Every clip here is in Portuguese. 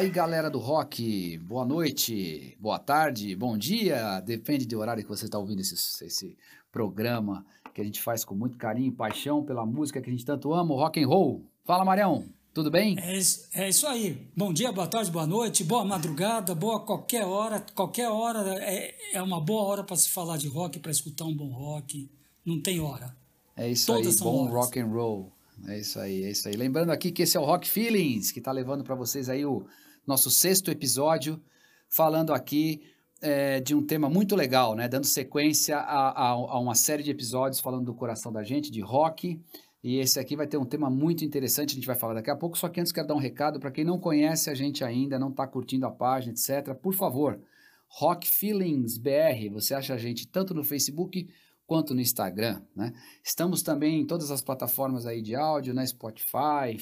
Aí, galera do rock, boa noite, boa tarde, bom dia, depende do horário que você está ouvindo esse, esse programa que a gente faz com muito carinho e paixão pela música que a gente tanto ama, o rock and roll. Fala, Marião, tudo bem? É, é isso aí. Bom dia, boa tarde, boa noite, boa madrugada, boa qualquer hora. Qualquer hora é, é uma boa hora para se falar de rock, para escutar um bom rock. Não tem hora. É isso Todas aí, bom horas. rock and roll. É isso aí, é isso aí. Lembrando aqui que esse é o Rock Feelings, que está levando para vocês aí o nosso sexto episódio, falando aqui é, de um tema muito legal, né? Dando sequência a, a, a, uma série de episódios falando do coração da gente, de rock. E esse aqui vai ter um tema muito interessante, a gente vai falar daqui a pouco. Só que antes quero dar um recado para quem não conhece a gente ainda, não está curtindo a página, etc. Por favor, Rock Feelings BR, você acha a gente tanto no Facebook quanto no Instagram, né? Estamos também em todas as plataformas aí de áudio, né? Spotify,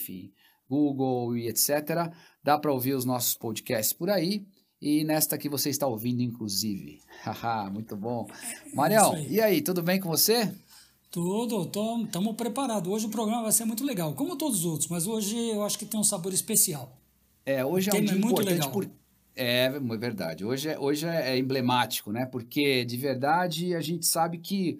Google e etc. Dá para ouvir os nossos podcasts por aí. E nesta que você está ouvindo, inclusive. Haha, muito bom. É Mariel, aí. e aí, tudo bem com você? Tudo, estamos preparados. Hoje o programa vai ser muito legal, como todos os outros, mas hoje eu acho que tem um sabor especial. É, hoje é um dia é muito legal. Por... É, é verdade. Hoje, é, hoje é emblemático, né? Porque de verdade a gente sabe que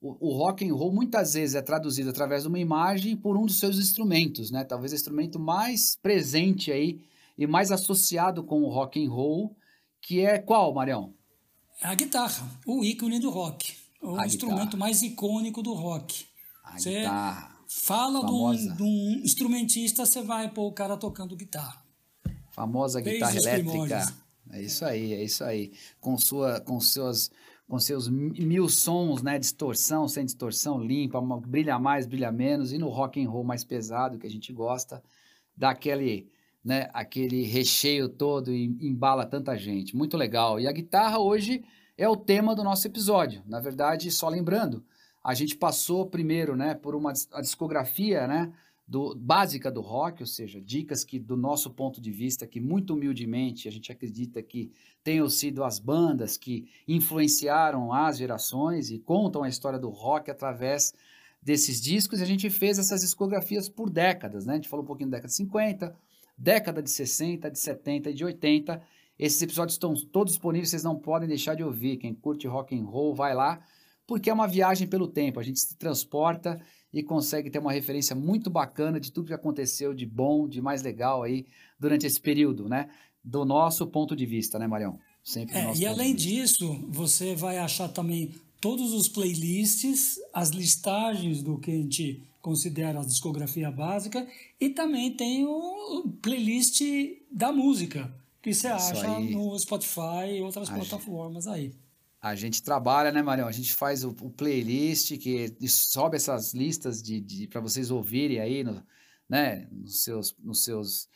o, o rock and roll muitas vezes é traduzido através de uma imagem por um dos seus instrumentos, né? Talvez o instrumento mais presente aí e mais associado com o rock and roll, que é qual, Marião? A guitarra, o ícone do rock, o a instrumento guitarra. mais icônico do rock. A você guitarra. Fala de um, de um, instrumentista, você vai pôr o cara tocando guitarra. Famosa guitarra elétrica. É isso aí, é isso aí. Com, sua, com suas com seus mil sons, né, distorção, sem distorção, limpa, brilha mais, brilha menos, e no rock and roll mais pesado que a gente gosta, dá aquele, né, aquele recheio todo e embala tanta gente. Muito legal. E a guitarra hoje é o tema do nosso episódio. Na verdade, só lembrando, a gente passou primeiro, né, por uma a discografia, né, do, básica do rock, ou seja, dicas que, do nosso ponto de vista, que muito humildemente a gente acredita que tenham sido as bandas que influenciaram as gerações e contam a história do rock através desses discos. E a gente fez essas discografias por décadas, né? A gente falou um pouquinho da década de 50, década de 60, de 70 e de 80. Esses episódios estão todos disponíveis, vocês não podem deixar de ouvir. Quem curte rock and roll, vai lá, porque é uma viagem pelo tempo. A gente se transporta e consegue ter uma referência muito bacana de tudo que aconteceu de bom, de mais legal aí durante esse período, né? Do nosso ponto de vista, né, Marião? Sempre é, e além disso, você vai achar também todos os playlists, as listagens do que a gente considera a discografia básica e também tem o playlist da música que você acha aí. no Spotify e outras a plataformas gente... aí a gente trabalha, né, Marião? A gente faz o, o playlist que sobe essas listas de, de para vocês ouvirem aí, no, né, nos seus, nos seus,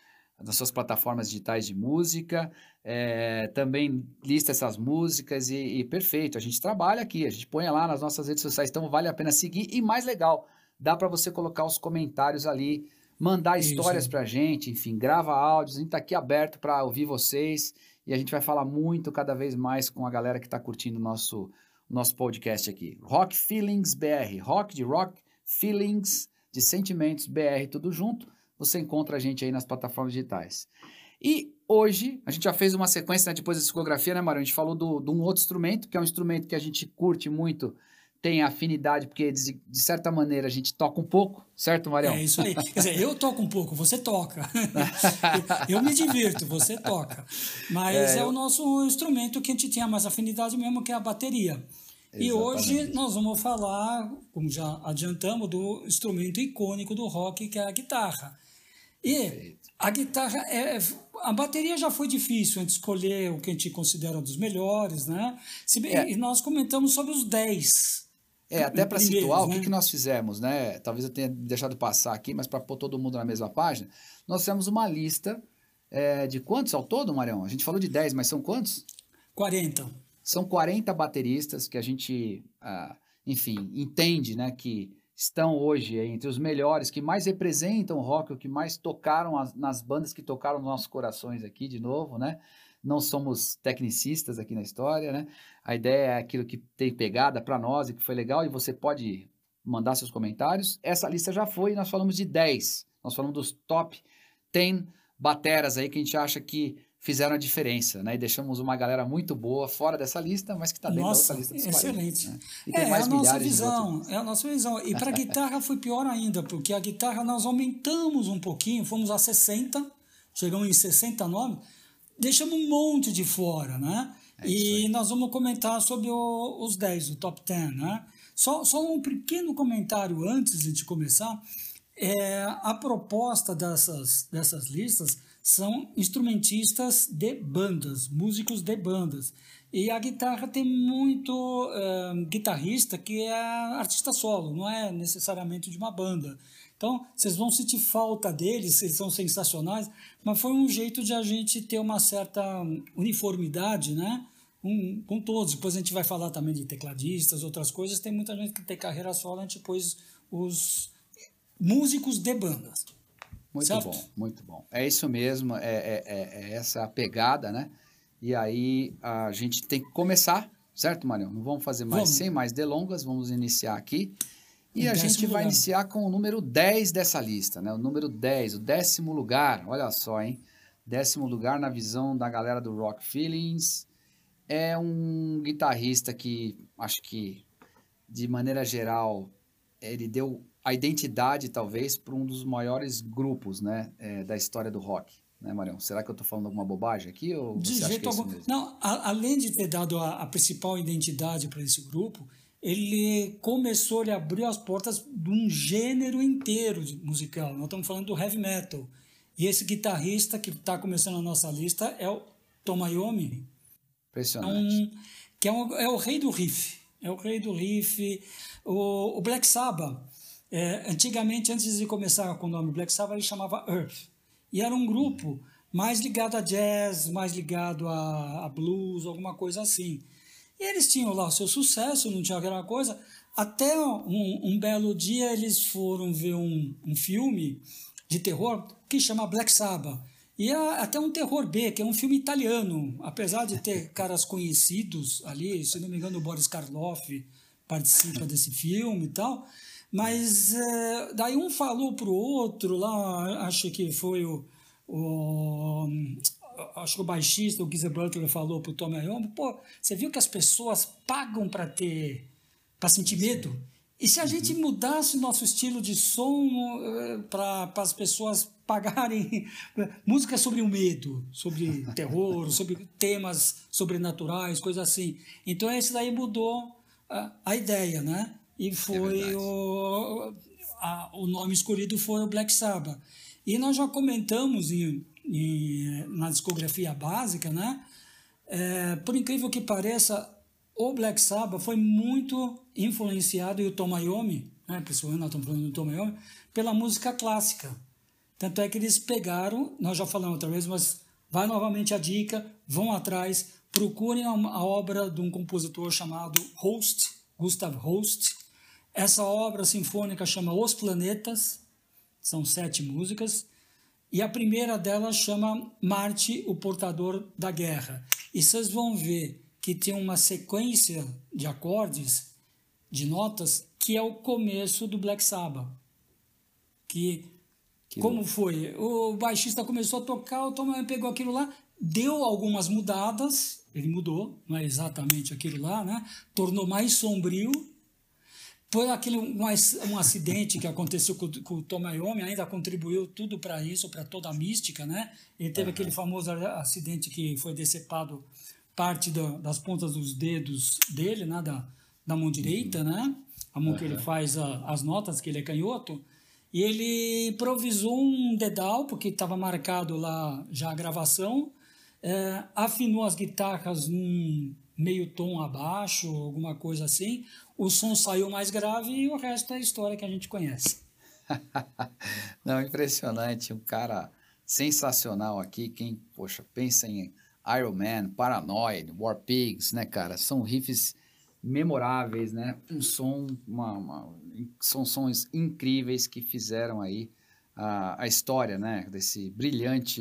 nas suas plataformas digitais de música. É, também lista essas músicas e, e, perfeito. A gente trabalha aqui, a gente põe lá nas nossas redes sociais, então vale a pena seguir. E mais legal, dá para você colocar os comentários ali, mandar histórias para a gente, enfim, grava áudios. A gente está aqui aberto para ouvir vocês e a gente vai falar muito cada vez mais com a galera que está curtindo o nosso, nosso podcast aqui. Rock Feelings BR, rock de rock, feelings de sentimentos BR, tudo junto. Você encontra a gente aí nas plataformas digitais. E hoje, a gente já fez uma sequência né, depois da discografia, né, Mário? A gente falou de um outro instrumento, que é um instrumento que a gente curte muito tem afinidade, porque de, de, certa maneira a gente toca um pouco, certo, Marião? É isso aí. Quer dizer, eu toco um pouco, você toca. eu me divirto, você toca. Mas é, é eu... o nosso instrumento que a gente tinha mais afinidade mesmo, que é a bateria. Exatamente. E hoje nós vamos falar, como já adiantamos, do instrumento icônico do rock, que é a guitarra. E Perfeito. a guitarra é. A bateria já foi difícil a gente escolher o que a gente considera dos melhores, né? Se bem, é. E nós comentamos sobre os 10 é, até para situar, né? o que, que nós fizemos, né? Talvez eu tenha deixado passar aqui, mas para pôr todo mundo na mesma página, nós fizemos uma lista é, de quantos ao todo, Marião? A gente falou de 10, mas são quantos? 40. São 40 bateristas que a gente, ah, enfim, entende, né, que estão hoje entre os melhores, que mais representam o rock, o que mais tocaram as, nas bandas que tocaram nos nossos corações aqui, de novo, né? Não somos tecnicistas aqui na história, né? A ideia é aquilo que tem pegada para nós e que foi legal e você pode mandar seus comentários. Essa lista já foi, nós falamos de 10. Nós falamos dos top 10 bateras aí que a gente acha que fizeram a diferença, né? E deixamos uma galera muito boa fora dessa lista, mas que está dentro Nossa, da lista dos excelente. 40, né? é, é a nossa visão, é a nossa visão. E para a guitarra foi pior ainda, porque a guitarra nós aumentamos um pouquinho, fomos a 60, chegamos em 69, deixamos um monte de fora, né? É e nós vamos comentar sobre o, os 10, o top 10, né? Só, só um pequeno comentário antes de começar. É, a proposta dessas, dessas listas são instrumentistas de bandas, músicos de bandas. E a guitarra tem muito uh, guitarrista que é artista solo, não é necessariamente de uma banda. Então, vocês vão sentir falta deles, eles são sensacionais, mas foi um jeito de a gente ter uma certa uniformidade, né? Um, com todos. Depois a gente vai falar também de tecladistas, outras coisas. Tem muita gente que tem carreira solo, a gente pôs os músicos de bandas. Muito certo? bom, muito bom. É isso mesmo, é, é, é, é, essa a pegada, né? E aí a gente tem que começar, certo, Marião? Não vamos fazer mais, vamos. sem mais delongas, vamos iniciar aqui. E a gente vai lugar. iniciar com o número 10 dessa lista, né? O número 10, o décimo lugar, olha só, hein? Décimo lugar na visão da galera do Rock Feelings. É um guitarrista que, acho que, de maneira geral, ele deu a identidade, talvez, para um dos maiores grupos né, é, da história do rock. Né, Marião? Será que eu estou falando alguma bobagem aqui? Ou de jeito é algum. Não, a, além de ter dado a, a principal identidade para esse grupo, ele começou, ele abriu as portas de um gênero inteiro musical. Nós estamos falando do heavy metal. E esse guitarrista que está começando a nossa lista é o Tom Iommi. Impressionante. É um, que é, um, é o rei do riff. É o rei do riff. O, o Black Sabbath é, antigamente, antes de começar com o nome Black Sabbath, ele chamava Earth. E era um grupo mais ligado a jazz, mais ligado a, a blues, alguma coisa assim. E eles tinham lá o seu sucesso, não tinha aquela coisa. Até um, um belo dia eles foram ver um, um filme de terror que chama Black Sabbath. E é até um terror B, que é um filme italiano. Apesar de ter caras conhecidos ali, se não me engano, o Boris Karloff participa desse filme e tal. Mas é, daí um falou pro outro lá, acho que foi o, o acho que o baixista, o Geezer Butler falou pro Tom Iommi, pô, você viu que as pessoas pagam para ter, para sentir medo? E se a gente uhum. mudasse o nosso estilo de som é, para as pessoas pagarem música sobre o medo, sobre terror, sobre temas sobrenaturais, coisas assim. Então esse daí mudou a, a ideia, né? e é foi é o, a, o nome escolhido foi o Black Sabbath. E nós já comentamos em, em, na discografia básica, né? É, por incrível que pareça, o Black Sabbath foi muito influenciado, e o Tom Iommi, né, principalmente nós estamos falando do Tom Iommi, pela música clássica. Tanto é que eles pegaram, nós já falamos outra vez, mas vai novamente a dica, vão atrás, procurem a, a obra de um compositor chamado Holst, Gustav Holst, essa obra sinfônica chama Os Planetas, são sete músicas, e a primeira delas chama Marte, o Portador da Guerra. E vocês vão ver que tem uma sequência de acordes, de notas, que é o começo do Black Sabbath. Que, que como louco. foi? O baixista começou a tocar, o Tom pegou aquilo lá, deu algumas mudadas, ele mudou, não é exatamente aquilo lá, né? Tornou mais sombrio, foi aquele um, um acidente que aconteceu com, com o Tomayomi, ainda contribuiu tudo para isso, para toda a mística, né? Ele teve uhum. aquele famoso acidente que foi decepado parte do, das pontas dos dedos dele, né? Da, da mão direita, uhum. né? A mão uhum. que ele faz a, as notas, que ele é canhoto. E ele improvisou um dedal, porque estava marcado lá já a gravação, é, afinou as guitarras num meio tom abaixo, alguma coisa assim. O som saiu mais grave e o resto é história que a gente conhece. Não, impressionante, um cara sensacional aqui. Quem, poxa, pensa em Iron Man, Paranoid, War Pigs, né, cara? São riffs memoráveis, né? Um som, uma, uma, são sons incríveis que fizeram aí a, a história, né? Desse brilhante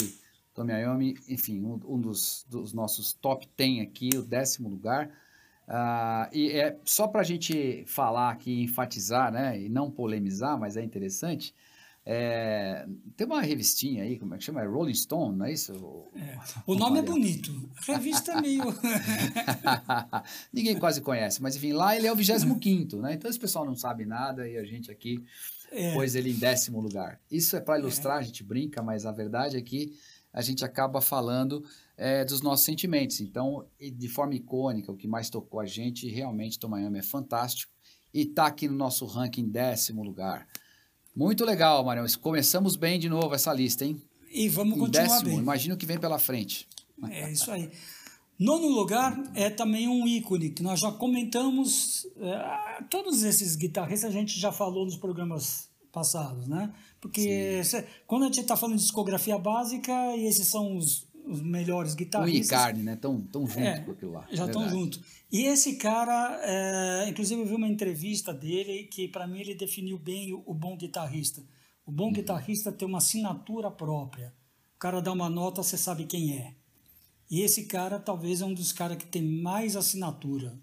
Tommy Iommi, enfim, um, um dos, dos, nossos top 10 aqui, o décimo lugar. Uh, e é só para a gente falar aqui, enfatizar, né, e não polemizar, mas é interessante. É, tem uma revistinha aí, como é que chama? É Rolling Stone, não é isso? É. O nome é bonito. revista é meio. Ninguém quase conhece, mas enfim, lá ele é o 25, né? Então esse pessoal não sabe nada e a gente aqui é. pôs ele em décimo lugar. Isso é para ilustrar, é. a gente brinca, mas a verdade é que a gente acaba falando é, dos nossos sentimentos. Então, de forma icônica, o que mais tocou a gente, realmente, Tom Miami é fantástico e está aqui no nosso ranking décimo lugar. Muito legal, Marião. Começamos bem de novo essa lista, hein? E vamos em continuar décimo, bem. Imagina o que vem pela frente. É isso aí. Nono lugar é também um ícone que nós já comentamos. É, todos esses guitarristas a gente já falou nos programas passados, né? Porque cê, quando a gente está falando de discografia básica, e esses são os, os melhores guitarristas. O Icardi, né? Tão, tão junto é, com aquilo lá. Já estão junto. E esse cara, é, inclusive eu vi uma entrevista dele que para mim ele definiu bem o, o bom guitarrista. O bom uhum. guitarrista tem uma assinatura própria. O cara dá uma nota, você sabe quem é. E esse cara talvez é um dos caras que tem mais assinatura.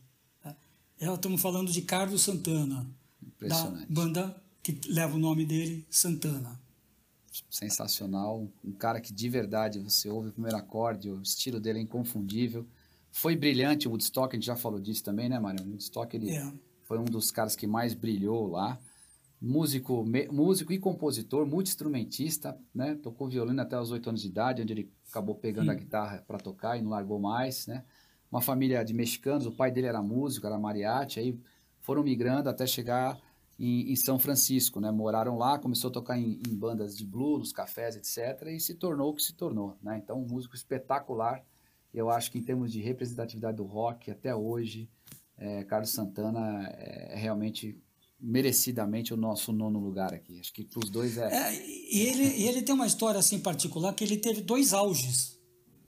Né? É, estamos falando de Carlos Santana, da banda que leva o nome dele, Santana sensacional, um cara que de verdade você ouve o primeiro acorde, o estilo dele é inconfundível. Foi brilhante o Woodstock, a gente já falou disso também, né, Mário? O Woodstock ele yeah. É. foi um dos caras que mais brilhou lá. Músico, me, músico e compositor, multi-instrumentista, né? Tocou violino até os oito anos de idade, onde ele acabou pegando a guitarra para tocar e não largou mais, né? Uma família de mexicanos, o pai dele era músico, era mariachi, aí foram migrando até chegar em, em, São Francisco, né? Moraram lá, começou a tocar em, em, bandas de blues, nos cafés, etc. E se tornou o que se tornou, né? Então, um músico espetacular. Eu acho que em termos de representatividade do rock, até hoje, é, Carlos Santana é realmente merecidamente o nosso nono lugar aqui. Acho que para os dois é... é. e, ele, ele tem uma história assim particular que ele teve dois auges,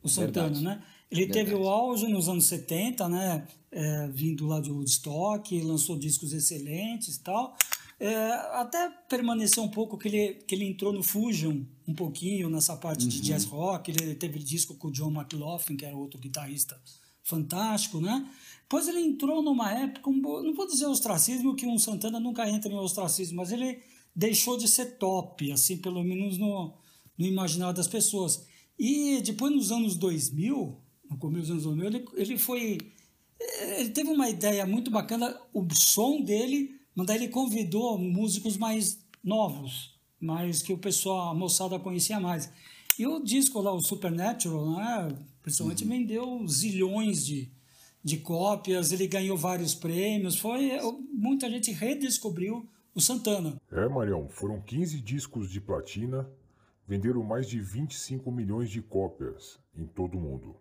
o Santana, Verdade. né? Ele Verdade. teve o auge nos anos 70, né? É, vindo lá de Woodstock, lançou discos excelentes e tal. É, até permaneceu um pouco que ele, que ele entrou no Fusion um pouquinho nessa parte uhum. de jazz rock. Ele teve disco com o John McLaughlin, que era outro guitarrista fantástico, né? Depois ele entrou numa época, não vou dizer ostracismo, que um Santana nunca entra em ostracismo, mas ele deixou de ser top, assim, pelo menos no, no imaginário das pessoas. E depois, nos anos 2000, no começo dos anos 2000, ele, ele foi. Ele teve uma ideia muito bacana, o som dele, mas daí ele convidou músicos mais novos, mais que o pessoal, a moçada conhecia mais. E o disco lá, o Supernatural, né, principalmente uhum. vendeu zilhões de, de cópias, ele ganhou vários prêmios, foi muita gente redescobriu o Santana. É, Marião, foram 15 discos de platina, venderam mais de 25 milhões de cópias em todo o mundo.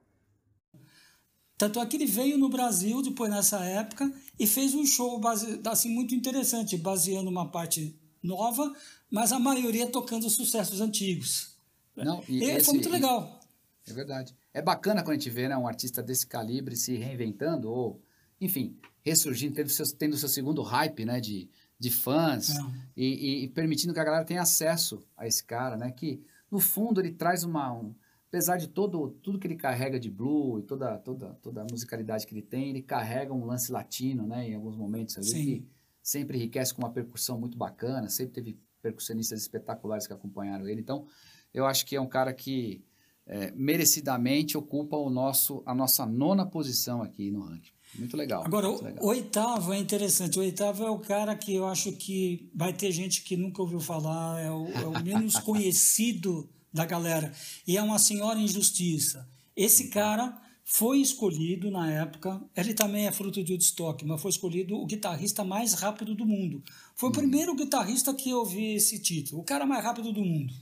Tanto é que ele veio no Brasil depois nessa época e fez um show base, assim, muito interessante, baseando uma parte nova, mas a maioria tocando sucessos antigos. Não, e, e esse, foi muito legal. É verdade. É bacana quando a gente vê né, um artista desse calibre se reinventando ou, enfim, ressurgindo, tendo seu, tendo seu segundo hype né, de, de fãs é. e, e, permitindo que a galera tenha acesso a esse cara, né? Que, no fundo, ele traz uma... Um, apesar de todo tudo que ele carrega de blue e toda toda toda a musicalidade que ele tem, ele carrega um lance latino, né, em alguns momentos ali Sim. que sempre enriquece com uma percussão muito bacana, sempre teve percussionistas espetaculares que acompanharam ele. Então, eu acho que é um cara que é, merecidamente ocupa o nosso a nossa nona posição aqui no ranking. Muito legal. Agora, muito legal. o oitavo é interessante. O oitavo é o cara que eu acho que vai ter gente que nunca ouviu falar, é o, é o menos conhecido da galera. E é uma senhora injustiça. Esse cara foi escolhido na época, ele também é fruto de Woodstock, mas foi escolhido o guitarrista mais rápido do mundo. Foi o hum. primeiro guitarrista que eu vi esse título, o cara mais rápido do mundo.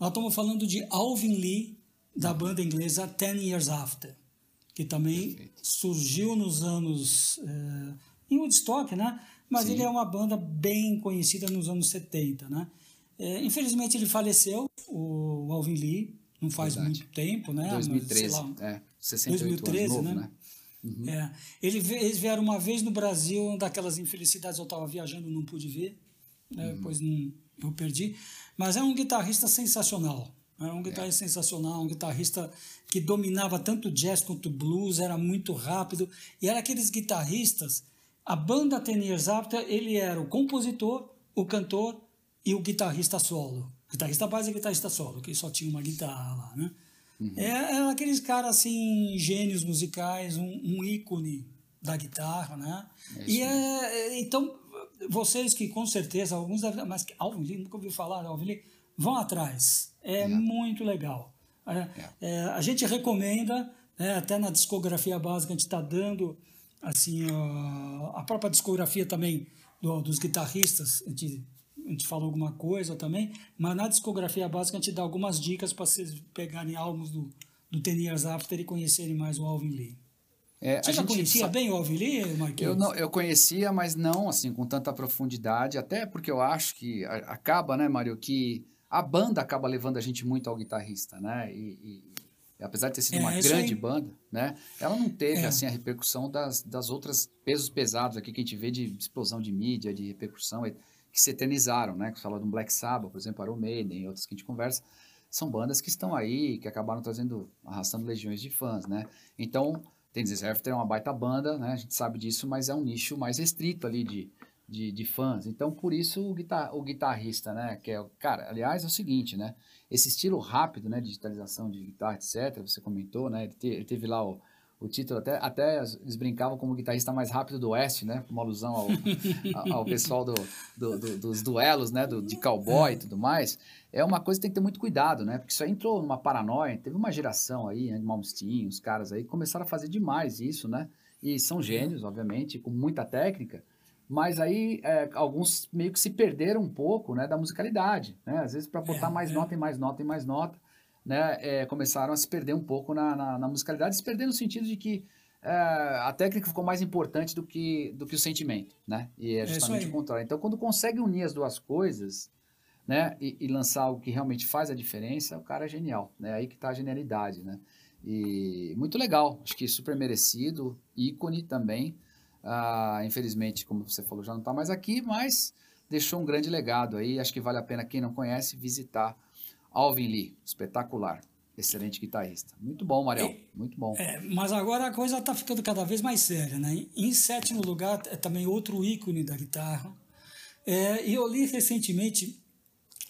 Nós estamos falando de Alvin Lee, da banda inglesa Ten Years After, que também Perfeito. surgiu nos anos. É, em Woodstock, né? Mas Sim. ele é uma banda bem conhecida nos anos 70, né? É, infelizmente ele faleceu, o Alvin Lee, não faz Verdade. muito tempo, né? 2013, Mas, lá, é, 68 2013, anos novo, né? né? Uhum. É, eles vieram uma vez no Brasil, daquelas infelicidades, eu estava viajando, não pude ver, né? uhum. depois não, eu perdi. Mas é um guitarrista sensacional. É um guitarrista é. sensacional, um guitarrista que dominava tanto jazz quanto blues, era muito rápido. E era aqueles guitarristas. A banda Ten Years After, ele era o compositor, o cantor e o guitarrista solo. Guitarrista base e guitarrista solo, que só tinha uma guitarra lá, né? Uhum. É, é, aqueles caras assim, gênios musicais, um, um ícone da guitarra, né? É e é, é, então, vocês que com certeza, alguns devem, mas Alvin Lee, nunca ouviu falar Alvin Lee, vão atrás. É yeah. muito legal. É, é, a gente recomenda, né, até na discografia básica a gente está dando, assim, a, a própria discografia também do, dos guitarristas, a gente, a gente fala alguma coisa também, mas na discografia básica a gente dá algumas dicas para vocês pegarem álbuns do, do Ten Years After e conhecerem mais o Alvin Lee. É, Você já conhecia sabe... bem o Alvin Lee, Marquinhos? Eu, não, eu conhecia, mas não assim com tanta profundidade, até porque eu acho que acaba, né, Mário, que a banda acaba levando a gente muito ao guitarrista, né? E, e apesar de ter sido é, uma grande aí. banda, né? Ela não teve é. assim a repercussão das, das outras pesos pesados aqui que a gente vê de explosão de mídia, de repercussão que se eternizaram, né? Que fala do Black Sabbath, por exemplo, Iron Maiden outras que a gente conversa, são bandas que estão aí, que acabaram trazendo, arrastando legiões de fãs, né? Então, Tennessee After é uma baita banda, né? A gente sabe disso, mas é um nicho mais restrito ali de de, de fãs. Então, por isso o, guitar, o guitarrista, né? Que é, cara, aliás, é o seguinte, né? Esse estilo rápido, né? Digitalização de guitarra, etc. Você comentou, né? Ele, te, ele teve lá o, o título, até, até eles brincavam como o guitarrista mais rápido do Oeste, né? Uma alusão ao, ao pessoal do, do, do, dos duelos, né? Do, de cowboy e tudo mais. É uma coisa que tem que ter muito cuidado, né? Porque isso aí entrou numa paranoia. Teve uma geração aí, né? Malmsteen, os caras aí, começaram a fazer demais isso, né? E são gênios, obviamente, com muita técnica mas aí é, alguns meio que se perderam um pouco né, da musicalidade. Né? Às vezes, para botar mais nota e mais nota e mais nota, né, é, começaram a se perder um pouco na, na, na musicalidade, se perder no sentido de que é, a técnica ficou mais importante do que, do que o sentimento. Né? E é, é justamente o contrário. Então, quando consegue unir as duas coisas né, e, e, lançar algo que realmente faz a diferença, o cara é genial. Né? Aí que está a genialidade. Né? E muito legal, acho que super merecido, ícone também. Ah, infelizmente, como você falou, já não está mais aqui, mas deixou um grande legado aí. Acho que vale a pena quem não conhece visitar Alvin Lee, espetacular. Excelente guitarrista. Muito bom, Mariel. Muito bom. É, mas agora a coisa está ficando cada vez mais séria, né? Em sétimo lugar, é também outro ícone da guitarra. É, e eu li recentemente,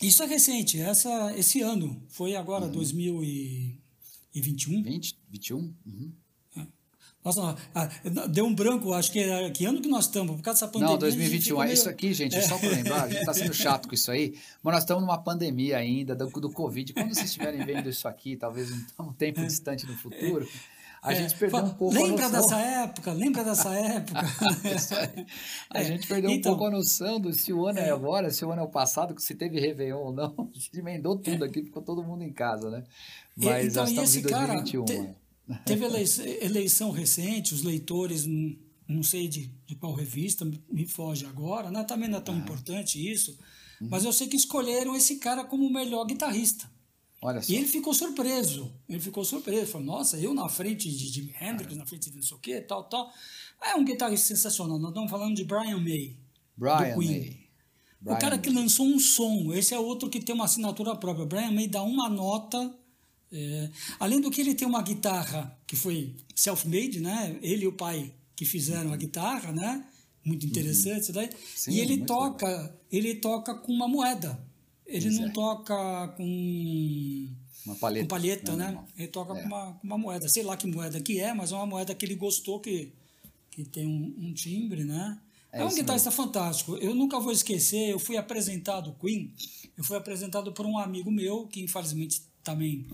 isso é recente, essa, esse ano, foi agora uhum. 2021. 20, 21? Uhum. Nossa, ah, deu um branco, acho que era. Que ano que nós estamos? Por causa dessa pandemia. Não, 2021. Meio... Isso aqui, gente, é. só para lembrar, a gente está sendo chato com isso aí, mas nós estamos numa pandemia ainda do, do Covid. Quando vocês estiverem vendo isso aqui, talvez um, um tempo é. distante no futuro. A é. gente perdeu um pouco lembra a noção. dessa época, lembra dessa época. a gente perdeu então, um pouco a noção do se o ano é, é agora, se o ano é o passado, se teve Réveillon ou não. A gente emendou tudo aqui, ficou todo mundo em casa, né? Mas então, nós estamos em 2021. Cara, te, Teve eleição recente, os leitores, não sei de, de qual revista, me foge agora, né? também não é tão ah. importante isso, uhum. mas eu sei que escolheram esse cara como o melhor guitarrista. Olha só. E ele ficou surpreso. Ele ficou surpreso. Falou, nossa, eu na frente de Jimi Hendrix, na frente de não sei o quê, tal, tal. É um guitarrista sensacional. Nós estamos falando de Brian May. Brian May. Brian o cara que lançou um som. Esse é outro que tem uma assinatura própria. Brian May dá uma nota é, além do que ele tem uma guitarra que foi self-made, né? Ele e o pai que fizeram a guitarra, né? Muito uhum. interessante, uhum. Sim, e ele toca, legal. ele toca com uma moeda. Ele não toca com uma palheta, com palheta né? Ele toca é. com, uma, com uma moeda. Sei lá que moeda que é, mas é uma moeda que ele gostou que que tem um, um timbre, né? É, é um guitarrista mesmo. fantástico. Eu nunca vou esquecer, eu fui apresentado Queen, eu fui apresentado por um amigo meu que infelizmente também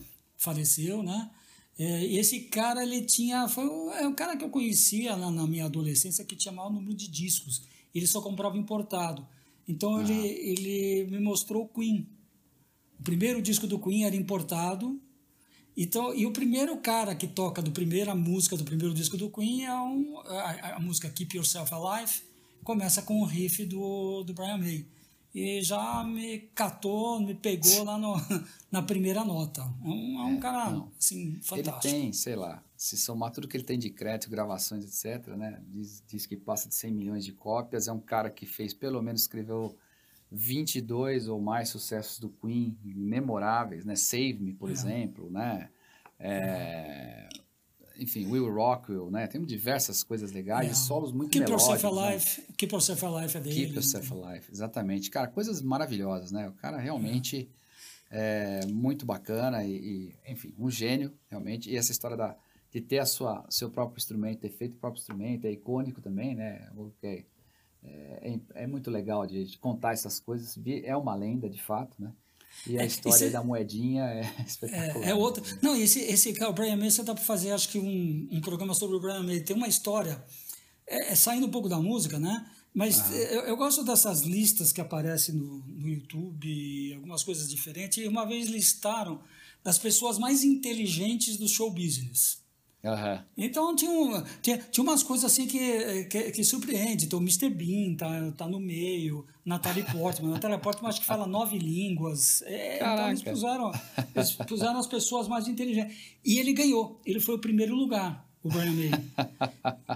faleceu, né? É, esse cara, ele tinha. Foi o, é o cara que eu conhecia na, na, minha adolescência que tinha maior número de discos. Ele só comprava importado. Então ah. ele, ele me mostrou o Queen. O primeiro disco do Queen era importado. Então, e o primeiro cara que toca do primeira música do primeiro disco do Queen é um, a, a música Keep Yourself Alive. Começa com o riff do, do Brian May e já me catou, me pegou lá no, na primeira nota. É um, é um é, cara, não. assim, fantástico. Ele tem, sei lá, se somar tudo que ele tem de crédito, gravações, etc., né? Diz, diz que passa de 100 milhões de cópias. É um cara que fez, pelo menos, escreveu 22 ou mais sucessos do Queen, memoráveis, né? Save Me, por é. exemplo, né? É, enfim, Will Rockwell, né? Tem diversas coisas legais, é. solos muito Keep melódicos. Yourself né? Alive, né? Keep Yourself Alive é dele. Keep Yourself Alive, exatamente. Cara, coisas maravilhosas, né? O cara realmente é, é muito bacana e, e, enfim, um gênio, realmente. E essa história da, de ter a sua, seu próprio instrumento, ter feito o próprio instrumento, é icônico também, né? É, é, é muito legal de, de contar essas coisas. É uma lenda, de fato, né? E a é, história esse, da moedinha é espetacular. É, é outra. Não, esse, esse cara, o Brian May, você dá para fazer, acho que um, um programa sobre o Brian May. Tem uma história, é, é saindo um pouco da música, né? Mas ah. eu, eu, gosto dessas listas que aparecem no, no YouTube, algumas coisas diferentes. E uma vez listaram das pessoas mais inteligentes do show business. Uhum. Então tinha, um, tinha, tinha umas coisas assim que, que, que surpreende. Então o Mr. Bean tá, tá no meio, Natalie Portman. Natalie Portman acho que fala nove línguas. É, então eles puseram, eles puseram as pessoas mais inteligentes. E ele ganhou. Ele foi o primeiro lugar, o Brian May.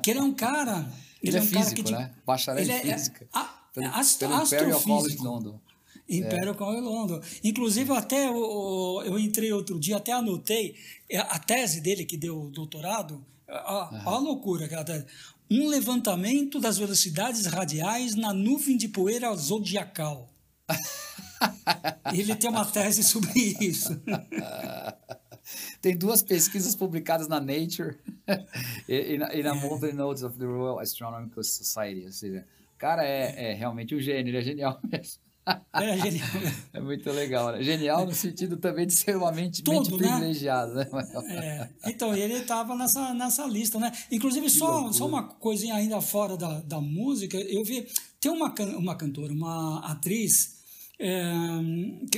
que ele é um cara. Ele, ele é, um físico, cara que, né? Bacharel em é, física. É, a, pelo, pelo Imperial College London. Império é. College London. Inclusive, até eu, eu entrei outro dia, até anotei é, a tese dele, que deu o doutorado. Olha a loucura aquela tese. Um levantamento das velocidades radiais na nuvem de poeira zodiacal. Ele tem uma tese sobre isso. Tem duas pesquisas publicadas na Nature e, e, na, e na é. Modern Notes of the Royal Astronomical Society. Ou seja, o cara é, é realmente um gênio, ele é genial mesmo. É genial. É muito legal, né? Genial no sentido também de ser uma mente, Todo, mente né? privilegiada, né? É. Então, ele estava nessa, nessa lista, né? Inclusive, só, só uma coisinha ainda fora da, da música, eu vi. Tem uma, uma cantora, uma atriz. É,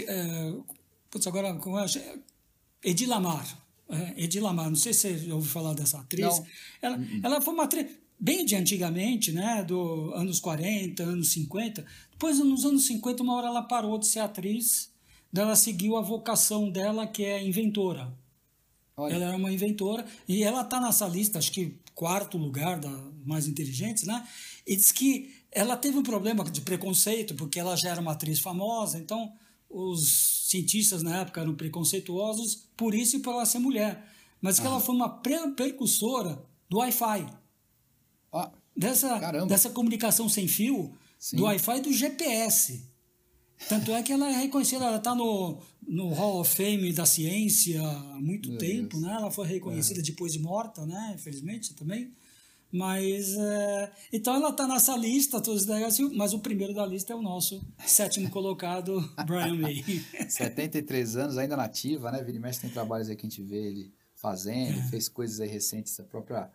é, putz, agora, como é? Edilamar. É, Edilamar, não sei se você ouviu falar dessa atriz. Não. Ela, uhum. ela foi uma atriz bem de antigamente, né, do anos 40, anos 50. Depois, nos anos 50, uma hora ela parou de ser atriz, ela seguiu a vocação dela, que é inventora. Olha. Ela era uma inventora e ela está nessa lista, acho que quarto lugar da mais inteligentes, né? E diz que ela teve um problema de preconceito porque ela já era uma atriz famosa, então os cientistas na época eram preconceituosos por isso e por ela ser mulher. Mas que ah. ela foi uma precursora do Wi-Fi. Ah, dessa, dessa comunicação sem fio, Sim. do Wi-Fi e do GPS. Tanto é que ela é reconhecida, ela está no, no Hall of Fame da ciência há muito Meu tempo, Deus. né? Ela foi reconhecida é. depois de morta, né? Infelizmente também. Mas, é, então ela está nessa lista, todos mas o primeiro da lista é o nosso sétimo colocado, Brian May. 73 anos, ainda nativa, né? Vini Mestre tem trabalhos aí que a gente vê ele fazendo, é. fez coisas aí recentes, a própria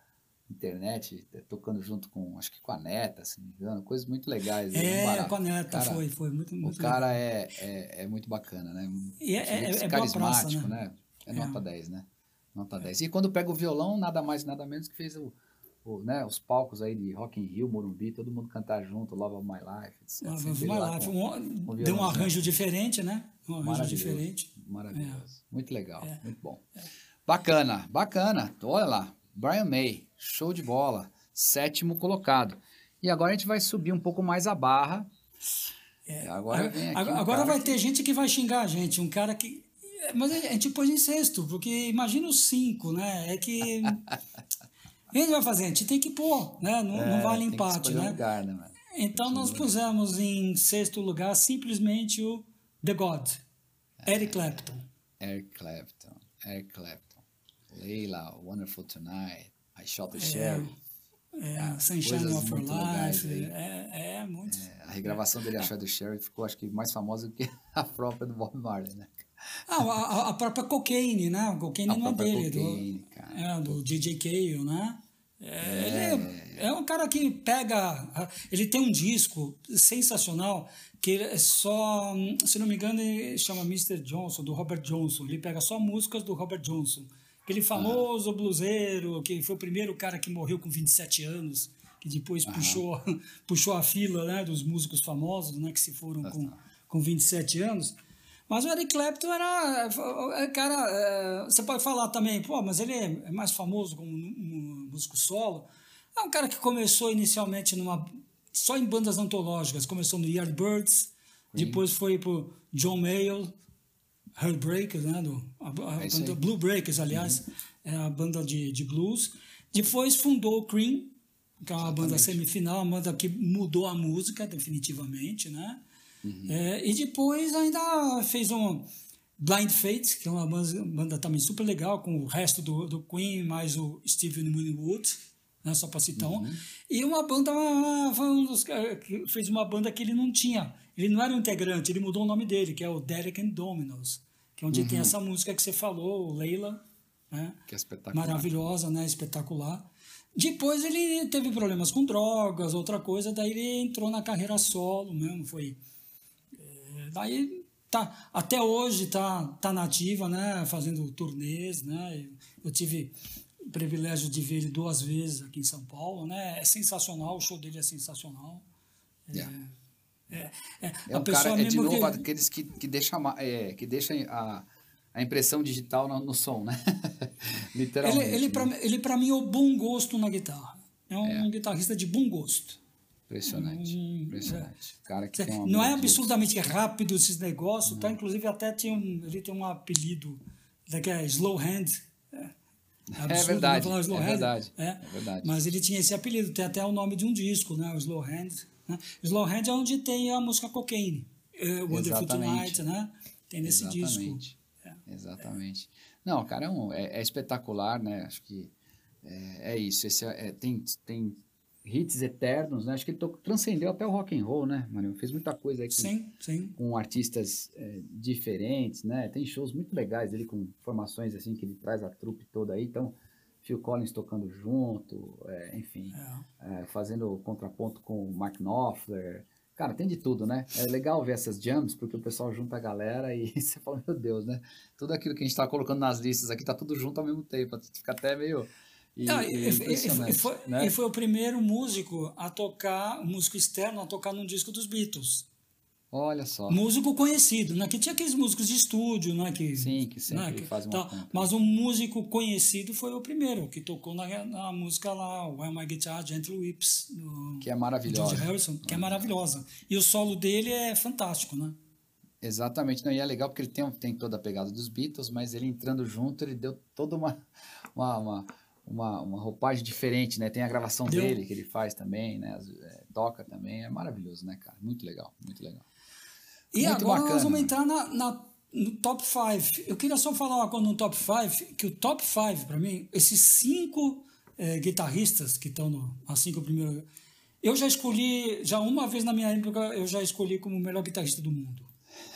internet, é, tocando junto com, acho que com a Neta, se não me engano, coisas muito legais. É, com a Neta, cara, foi, foi muito, muito O cara é, é, é, muito bacana, né? E é, é, é carismático, praça, né? né? É nota 10, né? Nota 10. E quando pega o violão, nada mais, nada menos que fez o, o, né, os palcos aí de Rock in Rio, Morumbi, todo mundo cantar junto, Love of My Life, etc. Love of My Life. Um, um deu um arranjo diferente, né? Um arranjo diferente. Maravilhoso. Muito legal, muito bom. Bacana, bacana. Olha lá, Brian May, show de bola, sétimo colocado. E agora a gente vai subir um pouco mais a barra. É, agora agora, agora vai que... ter gente que vai xingar a gente, um cara que. Mas a gente pôs em sexto, porque imagina os cinco, né? É que. a gente vai fazer? A gente tem que pôr, né? Não, é, não vale empate, né? Lugar, né então nós pusemos em sexto lugar simplesmente o The God, é, Eric Clapton. Eric Clapton, Eric Clapton. Leila, Wonderful Tonight, I Shot the é, Sheriff. É, ah, Sunshine of Your Life. É, é, muito. É, a regravação dele, I Shot the Sheriff, ficou acho que mais famosa do que a própria do Bob Marley, né? Ah, a, a própria Cocaine, né? O Cocaine a não é dele. Cocaine, do, cara. É, do DJ Cale, né? É, ele é, é, um cara que pega. Ele tem um disco sensacional que é só, se não me engano, ele chama Mr. Johnson, do Robert Johnson. Ele pega só músicas do Robert Johnson. Aquele famoso uhum. bluseiro, que foi o primeiro cara que morreu com 27 anos, que depois uhum. puxou, puxou a fila né, dos músicos famosos, né, que se foram com, com 27 anos. Mas o Eric Clapton era. É, cara, é, você pode falar também, pô, mas ele é mais famoso como músico solo. É um cara que começou inicialmente numa, só em bandas antológicas. Começou no Yardbirds, depois foi pro John Mayall, Heartbreakers, né? Do, a, a é banda Blue Breakers, aliás, uhum. é a banda de, de blues. Depois fundou o Cream, que é uma Exatamente. banda semifinal, uma banda que mudou a música definitivamente, né? Uhum. É, e depois ainda fez um Blind Fate, que é uma banda, banda, também super legal, com o resto do, do Queen, mais o Steven Winwood, né, só para citar um. Uhum. E uma banda, um dos, que fez uma banda que ele não tinha, ele não era um integrante, ele mudou o nome dele, que é o Derek and Dominos, que é onde uhum. tem essa música que você falou, Leila, né? Que é espetacular. Maravilhosa, né? Espetacular. Depois ele teve problemas com drogas, outra coisa, daí ele entrou na carreira solo mesmo, foi... É, daí tá, até hoje tá, tá nativa, né? Fazendo turnês, né? Eu tive o privilégio de ver ele duas vezes aqui em São Paulo, né? É sensacional, o show dele é sensacional. É, yeah. é, é, é um cara, é de novo que... aqueles que, que deixa, é, que deixa a a impressão digital no, no som, né? Literalmente. Ele, ele para ele pra mim é o bom gosto na guitarra. É um, é. um guitarrista de bom gosto. Impressionante. Um, impressionante. É. Cara que tem não é absurdamente rápido esses negócios, tá? Inclusive até tem um, ele tem um apelido que é Slow Hand. É, é, é verdade. É verdade. É. é verdade. Mas ele tinha esse apelido, tem até o nome de um disco, né? O Slow Hand. Né? Slow Hand é onde tem a música Cocaine. Uh, Wonderful Tonight, né? Tem nesse Exatamente. disco. Exatamente. Não, cara, é, um, é, é, espetacular, né? Acho que é, é isso. Esse é, é, tem, tem hits eternos, né? Acho que ele transcendeu até o rock and roll, né, Mario? Fez muita coisa aí com, sim, sim. com artistas é, diferentes, né? Tem shows muito legais dele com formações assim que ele traz a trupe toda aí. Então, Phil Collins tocando junto, é, enfim, é. fazendo contraponto com o Mark Knopfler. Cara, tem de tudo, né? É legal ver essas jams, porque o pessoal junta a galera e você fala, meu Deus, né? Tudo aquilo que a gente tá colocando nas listas aqui tá tudo junto ao mesmo tempo. Fica até meio. E, Não, e, e, foi, né? e foi o primeiro músico a tocar, músico externo a tocar num disco dos Beatles. Olha só. Músico conhecido, né? Que tinha aqueles músicos de estúdio, né? Que, Sim, que sempre né? que, faz uma Mas um músico conhecido foi o primeiro, que tocou na, na música lá, Where My Guitar Gentle Whips. Do, que é maravilhosa. George Harrison, que é maravilhosa. E o solo dele é fantástico, né? Exatamente. Não, e é legal porque ele tem, tem toda a pegada dos Beatles, mas ele entrando junto, ele deu toda uma, uma, uma, uma, uma roupagem diferente, né? Tem a gravação dele que ele faz também, né? É, toca também. É maravilhoso, né, cara? Muito legal, muito legal. E Muito agora bacana. nós vamos entrar na, na, no top 5. Eu queria só falar uma coisa no top 5, que o top 5, para mim, esses cinco é, guitarristas que estão no, as cinco primeiras. Eu já escolhi, já uma vez na minha época, eu já escolhi como o melhor guitarrista do mundo.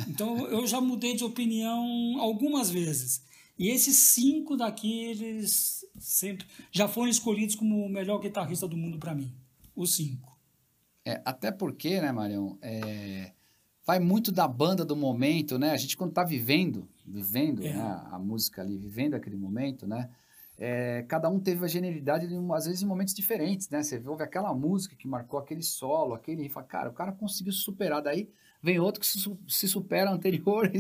Então eu já mudei de opinião algumas vezes. E esses cinco daqui, eles sempre já foram escolhidos como o melhor guitarrista do mundo para mim. Os cinco. É, até porque, né, Marião? É, vai muito da banda do momento, né? A gente quando tá vivendo, vivendo é. né? a música ali, vivendo aquele momento, né? É, cada um teve a genialidade, de, às vezes, em momentos diferentes, né? Você ouve aquela música que marcou aquele solo, aquele riff, cara, o cara conseguiu superar, daí vem outro que se, supera anterior,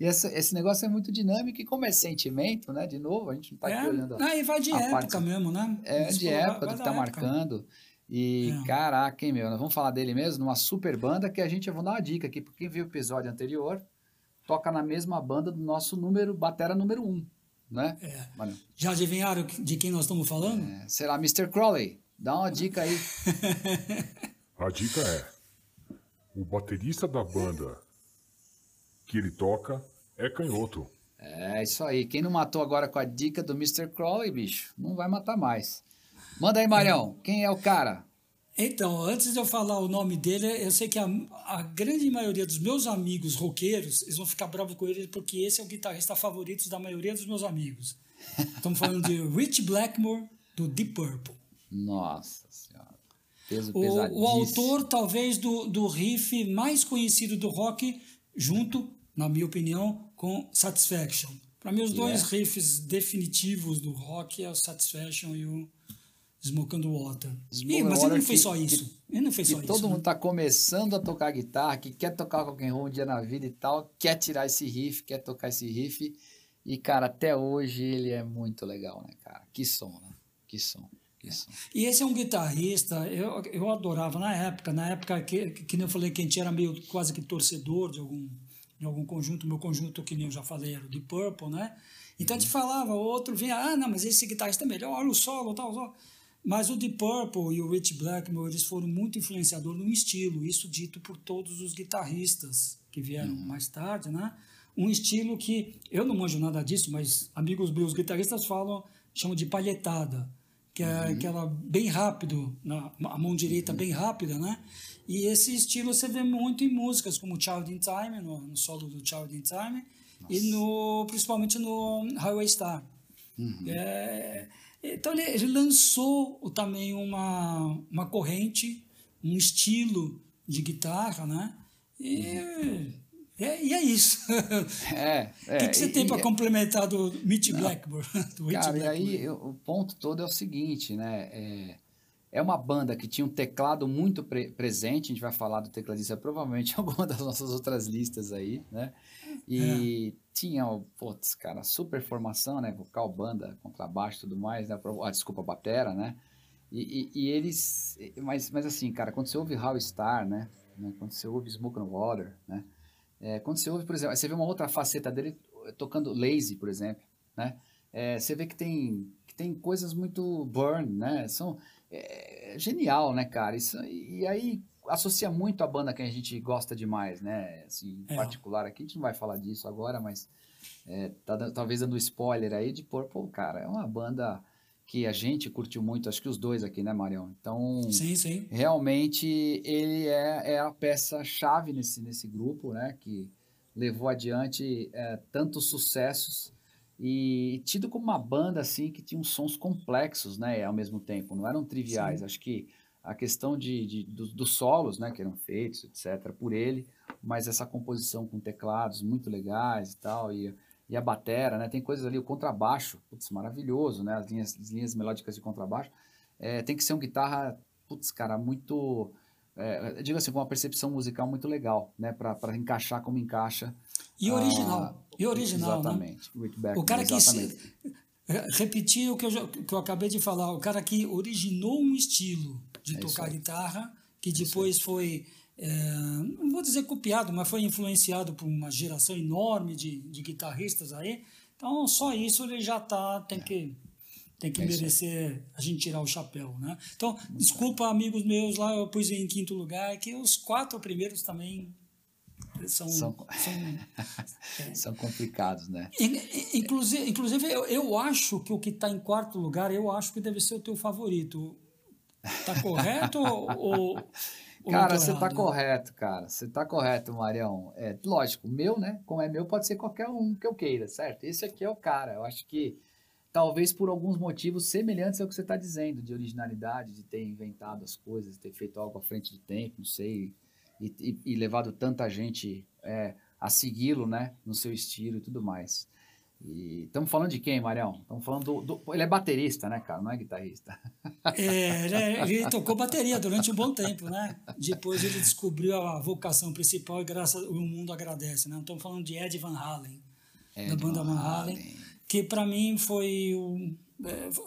e essa, esse negócio é muito dinâmico, e como é sentimento, né? De novo, a gente não tá é, aqui olhando... A, e vai de época parte, mesmo, né? É, de época, do que tá época. marcando... E, é. caraca, hein, meu? Nós vamos falar dele mesmo, numa super banda que a gente, eu vou dar uma dica aqui, para quem viu o episódio anterior, toca na mesma banda do nosso número, batera número um, né? É. Já adivinharam de quem nós estamos falando? É, sei lá, Mr. Crowley, dá uma dica aí. a dica é, o baterista da banda que ele toca é canhoto. É, isso aí. Quem não matou agora com a dica do Mr. Crowley, bicho, não vai matar mais. Manda aí, Marião. Quem é o cara? Então, antes de eu falar o nome dele, eu sei que a, a, grande maioria dos meus amigos roqueiros, eles vão ficar bravos com ele porque esse é o guitarrista favorito da maioria dos meus amigos. Estamos falando de Rich Blackmore, do Deep Purple. Nossa Senhora. Peso o, o autor, talvez, do, do riff mais conhecido do rock, junto, na minha opinião, com Satisfaction. Para mim, os yeah. dois riffs definitivos do rock é o Satisfaction e o The Water. Ih, mas ele não fez só isso. Que, ele não fez só isso. Todo né? mundo tá começando a tocar guitarra, que quer tocar rock and roll um dia na vida e tal, quer tirar esse riff, quer tocar esse riff. E, cara, até hoje ele é muito legal, né, cara? Que som, né? Que som. Que som. E esse é um guitarrista, eu, eu adorava na época, na época que, que eu falei que a gente era meio quase que torcedor de algum de algum conjunto, meu conjunto, que nem eu já falei, era o de Purple, né? Então a gente falava, o outro vinha, ah, não, mas esse guitarrista é melhor, olha o solo, tal, tal. Mas o Deep Purple e o Rich Blackmore, eles foram muito influenciadores no estilo, isso dito por todos os guitarristas que vieram uhum. mais tarde, né? Um estilo que, eu não manjo nada disso, mas amigos meus guitarristas falam, chamam de palhetada, que é uhum. aquela bem rápido, na, a mão direita uhum. bem rápida, né? E esse estilo você vê muito em músicas como Child in Time, no, no solo do Child in Time, Nossa. e no, principalmente no Highway Star. Uhum. É, então ele, ele, lançou também uma, uma corrente, um estilo de guitarra, né? E, é, e é isso. É, é, o que, que você tem para é complementar do Mitch Blackburn? Do cara, Blackburn? e aí o ponto todo é o seguinte, né? É, é uma banda que tinha um teclado muito pre presente, a gente vai falar do tecladista provavelmente em alguma das nossas outras listas aí, né? E é. tinha, putz, cara, super formação, né? Vocal, banda, contrabaixo e tudo mais, né? Ah, desculpa, batera, né? E, e, e, eles... Mas, mas assim, cara, quando você ouve How Star, né? Quando você ouve Smoke on Water, né? É, quando você ouve, por exemplo, você vê uma outra faceta dele tocando Lazy, por exemplo, né? É, você vê que tem, que tem coisas muito burn, né? São é, genial, né, cara? Isso, e aí associa muito a banda que a gente gosta demais, né? Assim, em é. particular aqui, a gente não vai falar disso agora, mas é, tá, talvez dando spoiler aí de Purple, cara, é uma banda que a gente curtiu muito, acho que os dois aqui, né, Marião? Então, sim, sim. realmente ele é, é a peça-chave nesse, nesse grupo, né? Que levou adiante é, tantos sucessos e tido como uma banda assim que tinha uns sons complexos, né, ao mesmo tempo, não eram triviais. Sim. Acho que a questão de, de dos, dos, solos, né, que eram feitos, etc, por ele, mas essa composição com teclados muito legais e tal e, e a batera, né, tem coisas ali o contrabaixo, putz, maravilhoso, né, as linhas, as linhas melódicas de contrabaixo, é, tem que ser um guitarra, putz, cara, muito é, digo assim, com uma percepção musical muito legal, né, para encaixar como encaixa. E original. Ah, e original, exatamente. né? O cara exatamente. que repetir o que eu, que eu acabei de falar, o cara que originou um estilo de é tocar guitarra, que depois foi, é, não vou dizer copiado, mas foi influenciado por uma geração enorme de, de guitarristas aí. Então, só isso ele já tá, tem é. que tem que é merecer a gente tirar o chapéu, né? Então, desculpa, amigos meus, lá eu pus em quinto lugar, que os quatro primeiros também são são, são, é. são complicados, né? Inclusive, inclusive eu, eu acho que o que está em quarto lugar, eu acho que deve ser o teu favorito. Tá correto ou, ou Cara, você está correto, cara. Você está correto, Marião. É, lógico, meu, né? Como é meu, pode ser qualquer um que eu queira, certo? Esse aqui é o cara. Eu acho que talvez por alguns motivos semelhantes ao que você está dizendo, de originalidade, de ter inventado as coisas, de ter feito algo à frente do tempo, não sei, e, e, e levado tanta gente é, a segui-lo, né, no seu estilo e tudo mais. E estamos falando de quem, Marião? Estamos falando do, do, Ele é baterista, né, cara? Não é guitarrista. É, ele, é, ele, tocou bateria durante um bom tempo, né? Depois ele descobriu a vocação principal e graças o mundo agradece, né? Estamos falando de Ed Van Halen, Ed da banda Van Halen. Halen que para mim foi é,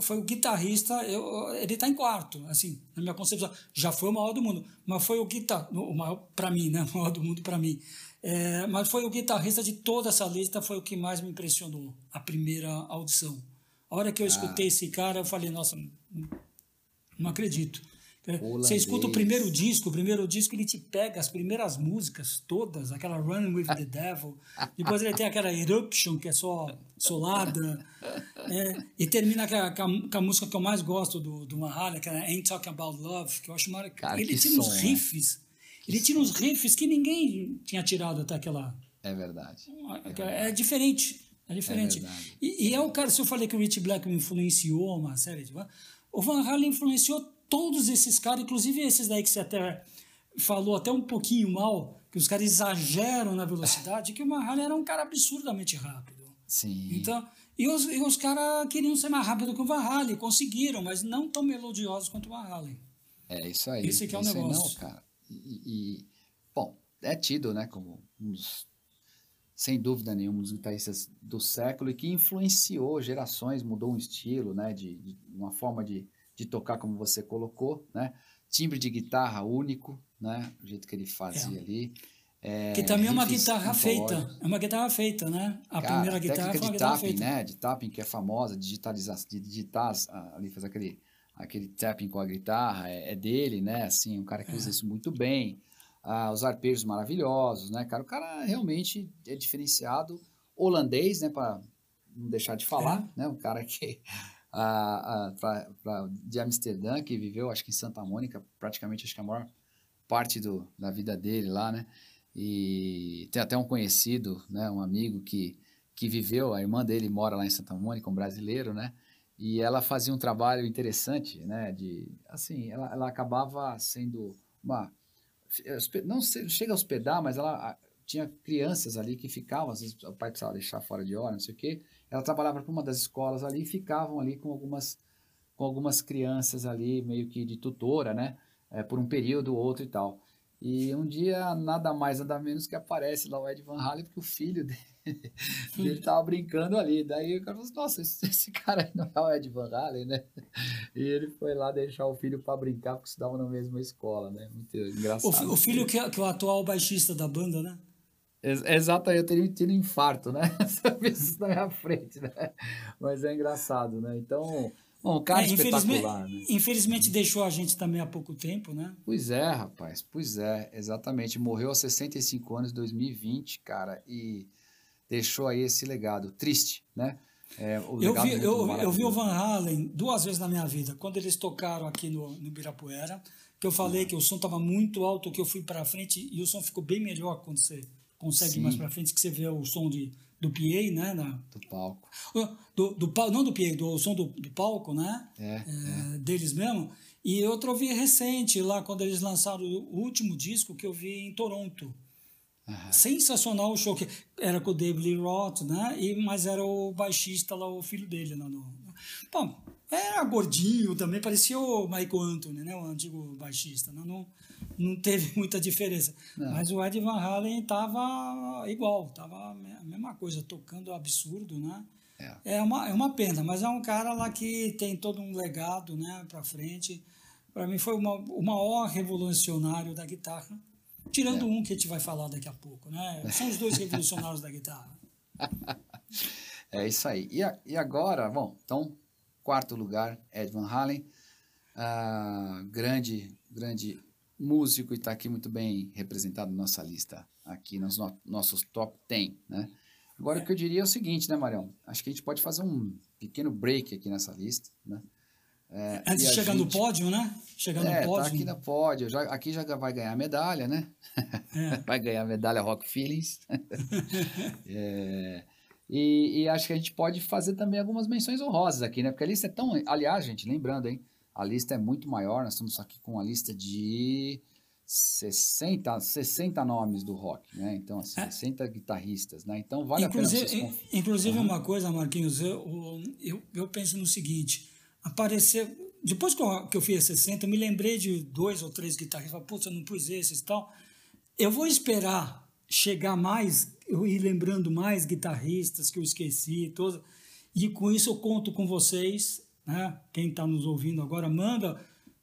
foi o guitarrista, eu, ele está em quarto, assim, na minha concepção. Já foi o maior do mundo, mas foi o guitar, o maior para mim, né? O maior do mundo para mim. É, mas foi o guitarrista de toda essa lista, foi o que mais me impressionou, a primeira audição. A hora que eu ah. escutei esse cara, eu falei, nossa, não acredito. Holandês. Você escuta o primeiro disco, o primeiro disco ele te pega as primeiras músicas todas, aquela Run with the Devil. Depois ele tem aquela Eruption, que é só solada. É, e termina com a, com a, música que eu mais gosto do, do Mahalia, que é Ain't Talking About Love, que eu acho maravilhoso. Ele tira uns né? riffs. Né? Ele tira uns riffs que ninguém tinha tirado até aquela. É verdade. É, verdade. é diferente. É diferente. É e, e, é o cara, se eu falei que o Rich Black me influenciou uma série de. O Van Halen influenciou todos esses caras, inclusive esses daí que você até falou até um pouquinho mal, que os caras exageram na velocidade, que o Mahalia era um cara absurdamente rápido. Sim. Então, e os, e os caras queriam ser mais rápido que o Van Halen, conseguiram, mas não tão melodiosos quanto o Van Halen. É isso aí. Esse que é o negócio. Não, cara. E, e, bom, é tido, né, como um dos, sem dúvida nenhuma, um dos guitarristas do século e que influenciou gerações, mudou um estilo, né, de, de uma forma de de tocar como você colocou, né? Timbre de guitarra único, né? O jeito que ele fazia é. ali. É, que também é uma guitarra feita, é uma guitarra feita, né? A Cara, primeira guitarra foi uma de guitarra tapping, feita. né? De tapping que é famosa, digitalizar, de digitar ali, fazer aquele, aquele tapping com a guitarra, é, é dele, né? Assim, um cara que usa é. isso muito bem. Ah, os arpejos maravilhosos, né, cara? O cara realmente é diferenciado, holandês, né? Para não deixar de falar, é. né? Um cara que ah, ah, pra, pra, de Amsterdã, que viveu, acho que em Santa Mônica, praticamente acho que a maior parte do, da vida dele lá, né? E tem até um conhecido, né, um amigo que, que viveu, a irmã dele mora lá em Santa Mônica, um brasileiro, né? E ela fazia um trabalho interessante, né? De, assim, ela, ela acabava sendo uma... Não chega a hospedar, mas ela tinha crianças ali que ficavam, às vezes o pai precisava deixar fora de hora, não sei o quê. Ela trabalhava para uma das escolas ali e ficavam ali com algumas, com algumas crianças ali, meio que de tutora, né? É, por um período ou outro e tal. E um dia, nada mais, nada menos que aparece lá o Ed Van Halen, porque o filho dele, ele tava brincando ali. Daí o cara falou assim, nossa, esse, esse, cara aí não é o Ed Van Halen, né? E ele foi lá deixar o filho para brincar, porque estudavam na mesma escola, né? Muito engraçado. O, o filho que é, que é o atual baixista da banda, né? Exato, eu teria tido um infarto, né? isso na minha frente, né? Mas é engraçado, né? Então, Bom, um cara é, espetacular, infelizmente, né? Infelizmente deixou a gente também há pouco tempo, né? Pois é, rapaz, pois é, exatamente. Morreu aos 65 anos, 2020, cara, e deixou aí esse legado triste, né? É, eu, vi, eu, eu vi o Van Halen duas vezes na minha vida. Quando eles tocaram aqui no, no Ibirapuera, que eu falei uhum. que o som estava muito alto, que eu fui para frente e o som ficou bem melhor quando você consegue Sim. mais para frente, que você vê o som de do PA, né? Na, do palco. Do, do, não do PA, do som do, do palco, né? É, é, é. Deles mesmo. E outro eu vi recente, lá quando eles lançaram o último disco que eu vi em Toronto. Uhum. Sensacional o show, que era com o David Lee Roth, né? E, mas era o baixista lá, o filho dele. Lá no, bom, era gordinho também, parecia o Michael Anthony, né? O antigo baixista. Né? Não, não teve muita diferença. Não. Mas o Ed Van Halen estava igual, estava a mesma coisa, tocando absurdo, né? É. é, uma, é uma pena, mas é um cara lá que tem todo um legado né, para frente. Para mim foi uma, o maior revolucionário da guitarra, tirando é. um que a gente vai falar daqui a pouco. Né? São os dois revolucionários da guitarra. É isso aí. E, a, e agora, bom, então, quarto lugar, Ed Van Halen. Uh, grande, grande músico e está aqui muito bem representado na nossa lista, aqui nos no, nossos top 10, né? Agora, o que eu diria é o seguinte, né, Marião? Acho que a gente pode fazer um pequeno break aqui nessa lista, né? É, Antes de chegar gente... no pódio, né? Chegar é, no pódio. Tá aqui no pódio. Já, aqui já vai ganhar medalha, né? É. vai ganhar medalha Rock Feelings. é, e, e, acho que a gente pode fazer também algumas menções honrosas aqui, né? Porque a lista é tão. Aliás, gente, lembrando, hein? A lista é muito maior, nós estamos aqui com uma lista de 60, 60 nomes do rock, né? Então, assim, é. 60 guitarristas, né? Então, vale inclusive, a pena vocês Inclusive, uhum. uma coisa, Marquinhos, eu, eu, eu penso no seguinte, aparecer... Depois que eu, que eu fiz 60, eu me lembrei de dois ou três guitarristas, putz, eu não pus esses e tal. Eu vou esperar chegar mais, ir lembrando mais guitarristas que eu esqueci, todos, e com isso eu conto com vocês né? Quem está nos ouvindo agora, manda,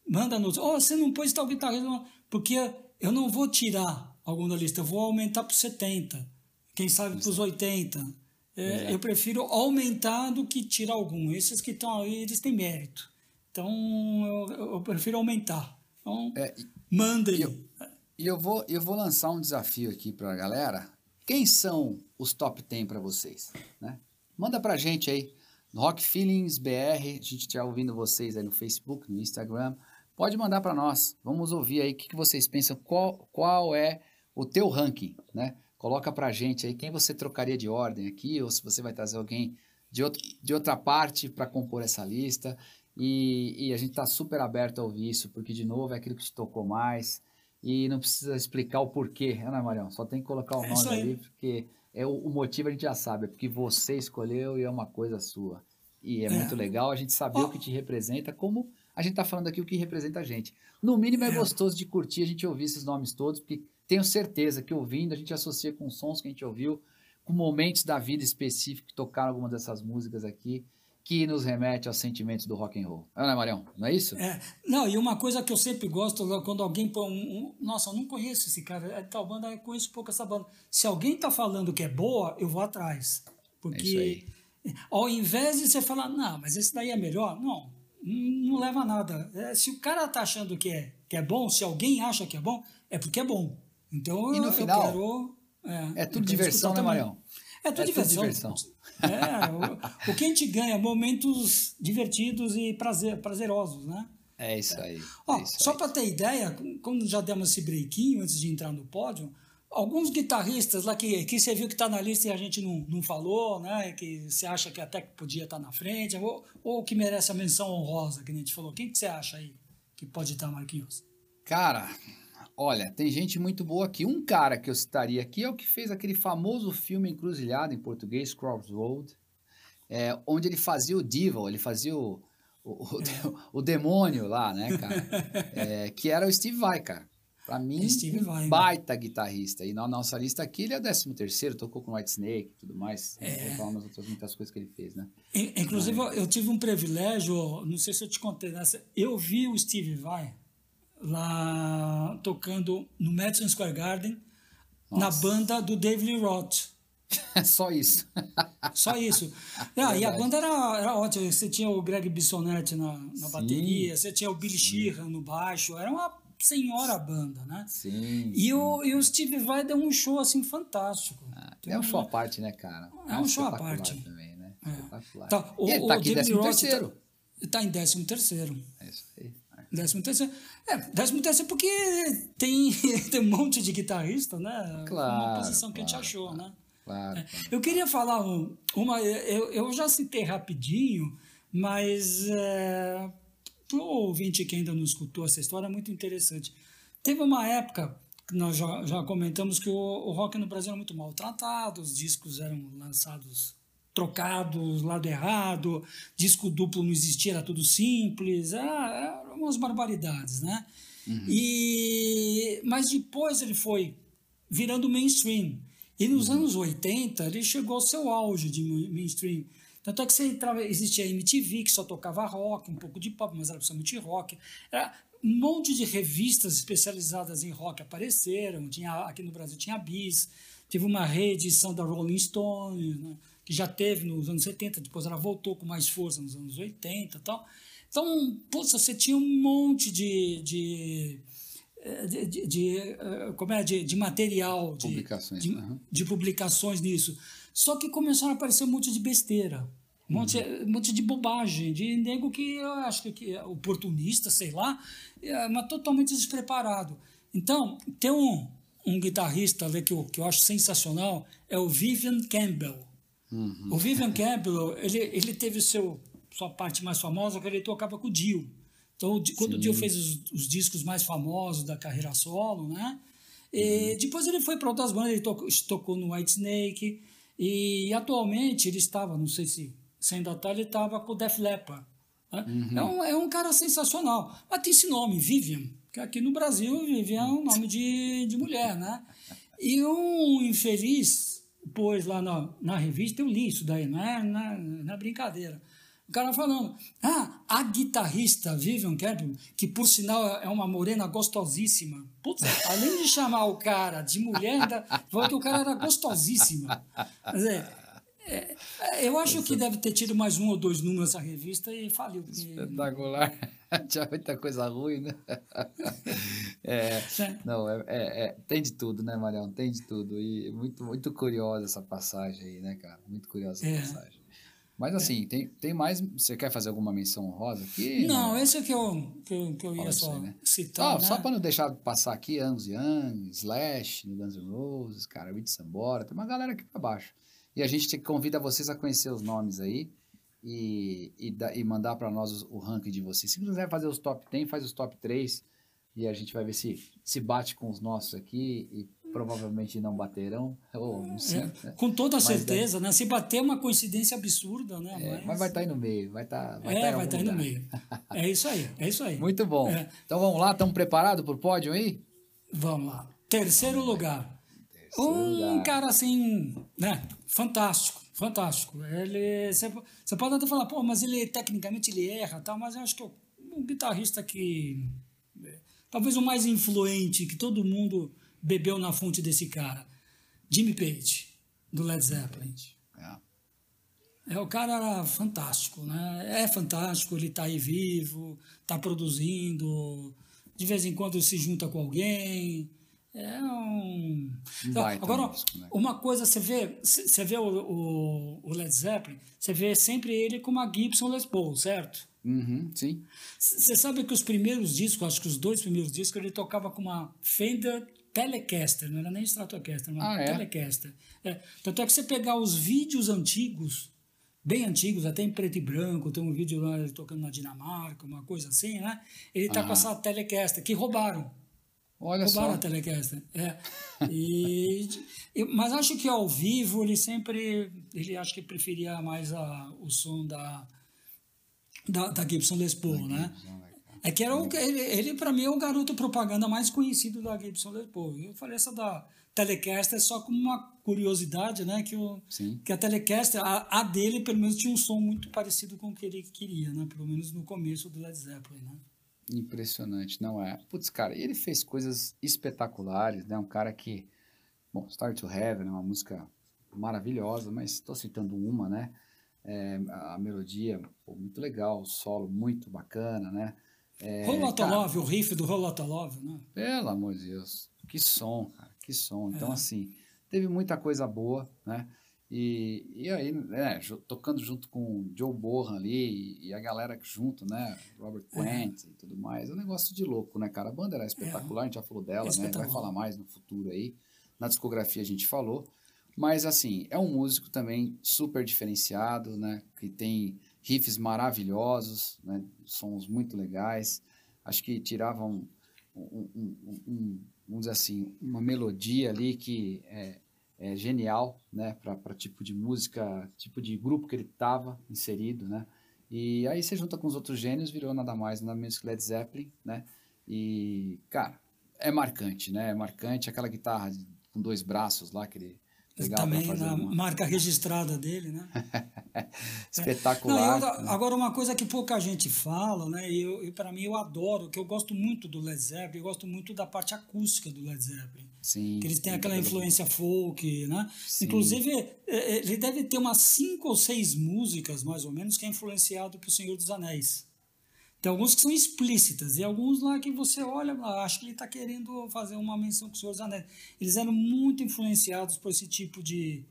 manda nos. Oh, você não pôs tal guitarrista, porque eu não vou tirar algum da lista, eu vou aumentar para 70, quem sabe para os 80. É, eu prefiro aumentar do que tirar algum. Esses que estão aí, eles têm mérito. Então, eu, eu prefiro aumentar. Então, é, manda E eu, eu, vou, eu vou lançar um desafio aqui para a galera. Quem são os top 10 para vocês? Né? Manda para gente aí Rock Feelings BR, a gente está ouvindo vocês aí no Facebook, no Instagram. Pode mandar para nós. Vamos ouvir aí o que, que vocês pensam, qual, qual é o teu ranking, né? Coloca para gente aí quem você trocaria de ordem aqui, ou se você vai trazer alguém de, outro, de outra parte para compor essa lista. E, e a gente está super aberto a ouvir isso, porque, de novo, é aquilo que te tocou mais. E não precisa explicar o porquê, né, Marião? Só tem que colocar o é nome ali, porque é o, o, motivo a gente já sabe, é porque você escolheu e é uma coisa sua. E é, é. muito legal a gente saber oh. o que te representa, como a gente está falando aqui o que representa a gente. No mínimo é, é, gostoso de curtir a gente ouvir esses nomes todos, porque tenho certeza que ouvindo a gente associa com sons que a gente ouviu, com momentos da vida específicos que tocaram algumas dessas músicas aqui, que nos remete aos sentimentos do rock and roll. Não é, Marião? Não é isso? É. Não, e uma coisa que eu sempre gosto, quando alguém põe um, um Nossa, eu não conheço esse cara, é tal banda, eu conheço pouco essa banda. Se alguém tá falando que é boa, eu vou atrás. Porque é ao invés de você falar, não, mas esse daí é melhor, não, não leva a nada. É, se o cara tá achando que é, que é bom, se alguém acha que é bom, é porque é bom. Então e no eu, final, quero. É, é tudo diversão, né, Marião? É tudo é diversão. Diversão. É, o, o, que a gente ganha? Momentos divertidos e prazer, prazerosos, né? É isso aí. Ó, é isso só para ter ideia, quando já demos esse breakinho antes de entrar no pódio, alguns guitarristas lá que, que você viu que está na lista e a gente não, não falou, né? Que você acha que até podia estar tá na frente, ou, ou que merece a menção honrosa, que a gente falou. Quem que você acha aí que pode estar, tá, Marquinhos? Cara, olha, tem gente muito boa aqui. Um cara que eu citaria aqui é o que fez aquele famoso filme Encruzilhada, em português, Crossroad, é, onde ele fazia o Devil, ele fazia o, o, o, é. o demônio lá, né, cara? É, que era o Steve Vai, cara. Pra mim, Steve Vai, baita né? guitarrista. E na nossa lista aqui, ele é o 13 terceiro, tocou com White Snake e tudo mais. É. Falar umas outras muitas coisas que ele fez, né? Inclusive, Mas... eu tive um privilégio, não sei se eu te contei nessa, eu vi o Steve Vai lá tocando no Madison Square Garden, Nossa. na banda do David Lee Roth. Só isso. Só isso. Ah, e a banda era, era ótima. Você tinha o Greg Bissonette na, na bateria, você tinha o Billy Sheehan no baixo. Era uma senhora banda, né? Sim. E, sim. O, e o Steve Vai deu um show assim fantástico. Ah, é um show à parte, né, cara? É, um show à parte. Também, né? É. Tá, o, ele tá aqui em décimo terceiro. Tá, tá em décimo terceiro. É isso aí. Décimo terceiro. É, décimo terceiro porque tem, tem um monte de guitarrista, né? Claro. Uma posição que a gente achou, claro, né? Claro, é. Eu queria falar uma. Eu, eu já citei rapidinho, mas é, para o ouvinte que ainda não escutou essa história, é muito interessante. Teve uma época nós já, já comentamos que o, o rock no Brasil era muito maltratado, os discos eram lançados trocados, lado errado, disco duplo não existia, era tudo simples, era, eram umas barbaridades, né? Uhum. E, mas depois ele foi virando mainstream. E nos uhum. anos 80 ele chegou ao seu auge de mainstream. Tanto é que você entrava, existia a MTV, que só tocava rock, um pouco de pop, mas era principalmente rock. Era, um monte de revistas especializadas em rock apareceram. Tinha, aqui no Brasil tinha a Bis, teve uma reedição da Rolling Stone, né? Que já teve nos anos 70, depois ela voltou com mais força nos anos 80 e tal. Então, poxa, você tinha um monte de, de, de, de, de eh, como é, de, de material, de publicações, de, uhum. de, publicações nisso. Só que começaram a aparecer um monte de besteira. Um monte, uhum. um monte de bobagem, de nego que eu acho que, é oportunista, sei lá, mas totalmente despreparado. Então, tem um, um guitarrista ali que eu, que eu acho sensacional, é o Vivian Campbell. Uhum. O Vivian Campbell, ele, ele teve seu, sua parte mais famosa, que ele tocava com o Dio. Então, quando Sim. o Dio fez os, os, discos mais famosos da carreira solo, né? E uhum. depois ele foi para outras bandas, ele tocou, tocou no White Snake. E atualmente ele estava, não sei se, se ainda está, ele estava com o Def Leppard. Né? Uhum. É, um, é um cara sensacional. Mas tem esse nome, Vivian, que aqui no Brasil, Vivian é um nome de, de mulher, né? E um infeliz pôs lá na, na revista, eu li isso daí, não é, na, na brincadeira. O cara falando, ah, a guitarrista Vivian Campbell, que por sinal é uma morena gostosíssima. Putz, além de chamar o cara de mulher, falou que o cara era gostosíssima. Quer dizer, é, eu acho que deve ter tido mais um ou dois números essa revista e faliu. Espetacular. Tinha muita coisa ruim, né? É, é, não, é, é, é, tem de tudo, né, Marião? Tem de tudo. E muito, muito curiosa essa passagem aí, né, cara? Muito curiosa essa é. passagem. Mas assim, tem, tem mais. Você quer fazer alguma menção honrosa aqui? Não, esse é que eu, que eu, que eu ia só aí, né? citar. Ah, né? Só para não deixar passar aqui, Angus Young, Slash, Guns N' Roses, cara, Beat Sambora, tem uma galera aqui para baixo. E a gente convida vocês a conhecer os nomes aí e, e, da, e mandar para nós o, ranking de vocês. Se quiser fazer os top 10, faz os top 3 e a gente vai ver se se bate com os nossos aqui e provavelmente não baterão. Ou não sei, é, né? Com toda certeza, né? Se bater é uma coincidência absurda, né? É, mas... mas... vai estar tá aí no meio, vai estar. Tá, vai é, tá vai estar tá aí no meio. É isso aí, é isso aí. Muito bom. É. Então vamos lá, estamos preparados para o pódio aí? Vamos lá. Terceiro lugar um lugar. cara assim, né, fantástico. fantástico. Ele, você pode até falar, pô, mas ele tecnicamente ele erra, tal, mas eu acho que o, um guitarrista que talvez o mais influente que todo mundo bebeu na fonte desse cara, Jimmy Page, do Led Zeppelin. É. é, o cara era fantástico, né? É fantástico, ele está aí vivo, está produzindo, de vez em quando se junta com alguém. É um. Então, agora, né? uma coisa, você vê, você vê o, o, o, Led Zeppelin, você vê sempre ele com uma Gibson Les Paul, certo? Uhum, sim. Você sabe que os primeiros discos, acho que os dois primeiros discos, ele tocava com uma Fender Telecaster, não era nem Stratocaster, uma ah, é? Telecaster. É. Tanto é que você pegar os vídeos antigos, bem antigos, até em preto e branco, tem um vídeo lá tocando na Dinamarca, uma coisa assim, né? Ele tá ah. com essa Telecaster, que roubaram. Olha roubaram só. a Telecaster. É. E, mas acho que ao vivo ele sempre, ele acho que preferia mais a, o som da, da, da Gibson Les Paul, da né? Gibson, é que era o, ele, ele para mim, é o garoto propaganda mais conhecido da Gibson Les Paul. Eu falei essa da Telecaster só como uma curiosidade, né? Que, o, que a Telecaster, a, a, dele, pelo menos, tinha um som muito parecido com o que ele queria, né? Pelo menos no começo do Led Zeppelin, né? Impressionante, não é? Putz, cara, ele fez coisas espetaculares, né? Um cara que... Bom, Start to Heaven é uma música maravilhosa, mas estou citando uma, né? É, a melodia, pô, muito legal, o solo muito bacana, né? É, Rolatolov, o riff do Rolatolov, né? Pelo amor de Deus, que som, cara, que som. Então, é. assim, teve muita coisa boa, né? E, e aí, né, tocando junto com Joe Bohan ali e, a galera junto, né? Robert é. Quent é. e tudo mais. É um negócio de louco, né, cara? A banda era espetacular, é. a gente já falou dela, né? Vai falar mais no futuro aí. Na discografia a gente falou. Mas, assim, é um músico também super diferenciado, né? Que tem riffs maravilhosos, né? sons muito legais. Acho que tiravam um, um, um, vamos dizer assim, uma melodia ali que é, é genial, né, para tipo de música, tipo de grupo que ele estava inserido, né. E aí você junta com os outros gênios, virou nada mais, nada menos que Led Zeppelin, né. E cara, é marcante, né, é marcante aquela guitarra com dois braços lá que ele Legal também na uma... marca registrada dele, né? Espetacular. Não, eu, agora, uma coisa que pouca gente fala, né? E, eu, para mim eu adoro, que eu gosto muito do Led Zeppelin, eu gosto muito da parte acústica do Led Zeppelin. Sim. Que eles têm aquela influência folk, né? Sim. Inclusive, é, é, ele deve ter umas cinco ou seis músicas, mais ou menos, que é influenciado pelo Senhor dos Anéis. Tem alguns que são explícitas e alguns lá que você olha, acho que ele está querendo fazer uma menção com o Senhor dos Anéis. Eles eram muito influenciados por esse tipo de,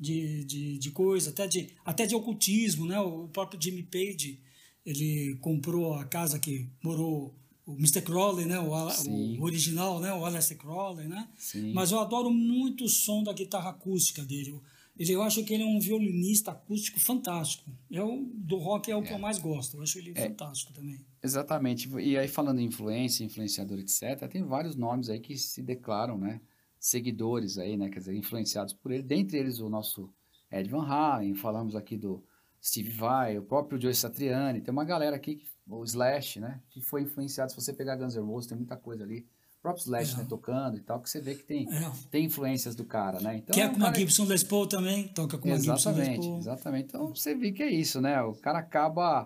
de, de, de, coisa, até de, até de ocultismo, né? O próprio Jimmy Page, ele comprou a casa que morou o Mr. Crowley, né? O, o, original, né? O Aleister Crowley, né? Sim. Mas eu adoro muito o som da guitarra acústica dele. Ele, eu acho que ele é um violinista acústico fantástico. Eu, do rock é o é. que eu mais gosto. Eu acho ele é. fantástico também. Exatamente. E aí, falando em influência, influenciador, etc., tem vários nomes aí que se declaram, né? Seguidores aí, né? Quer dizer, influenciados por ele. Dentre eles, o nosso Ed Van Halen, falamos aqui do Steve Vai, o próprio Joe Satriani. Tem uma galera aqui, o Slash, né? Que foi influenciado. Se você pegar Guns N' Roses, tem muita coisa ali próprio Slash, é. né, tocando e tal, que você vê que tem, é. tem influências do cara, né? Então, que é com uma Gibson Les Paul também, toca com uma Gibson Les Paul. Exatamente, então você vê que é isso, né? O cara acaba,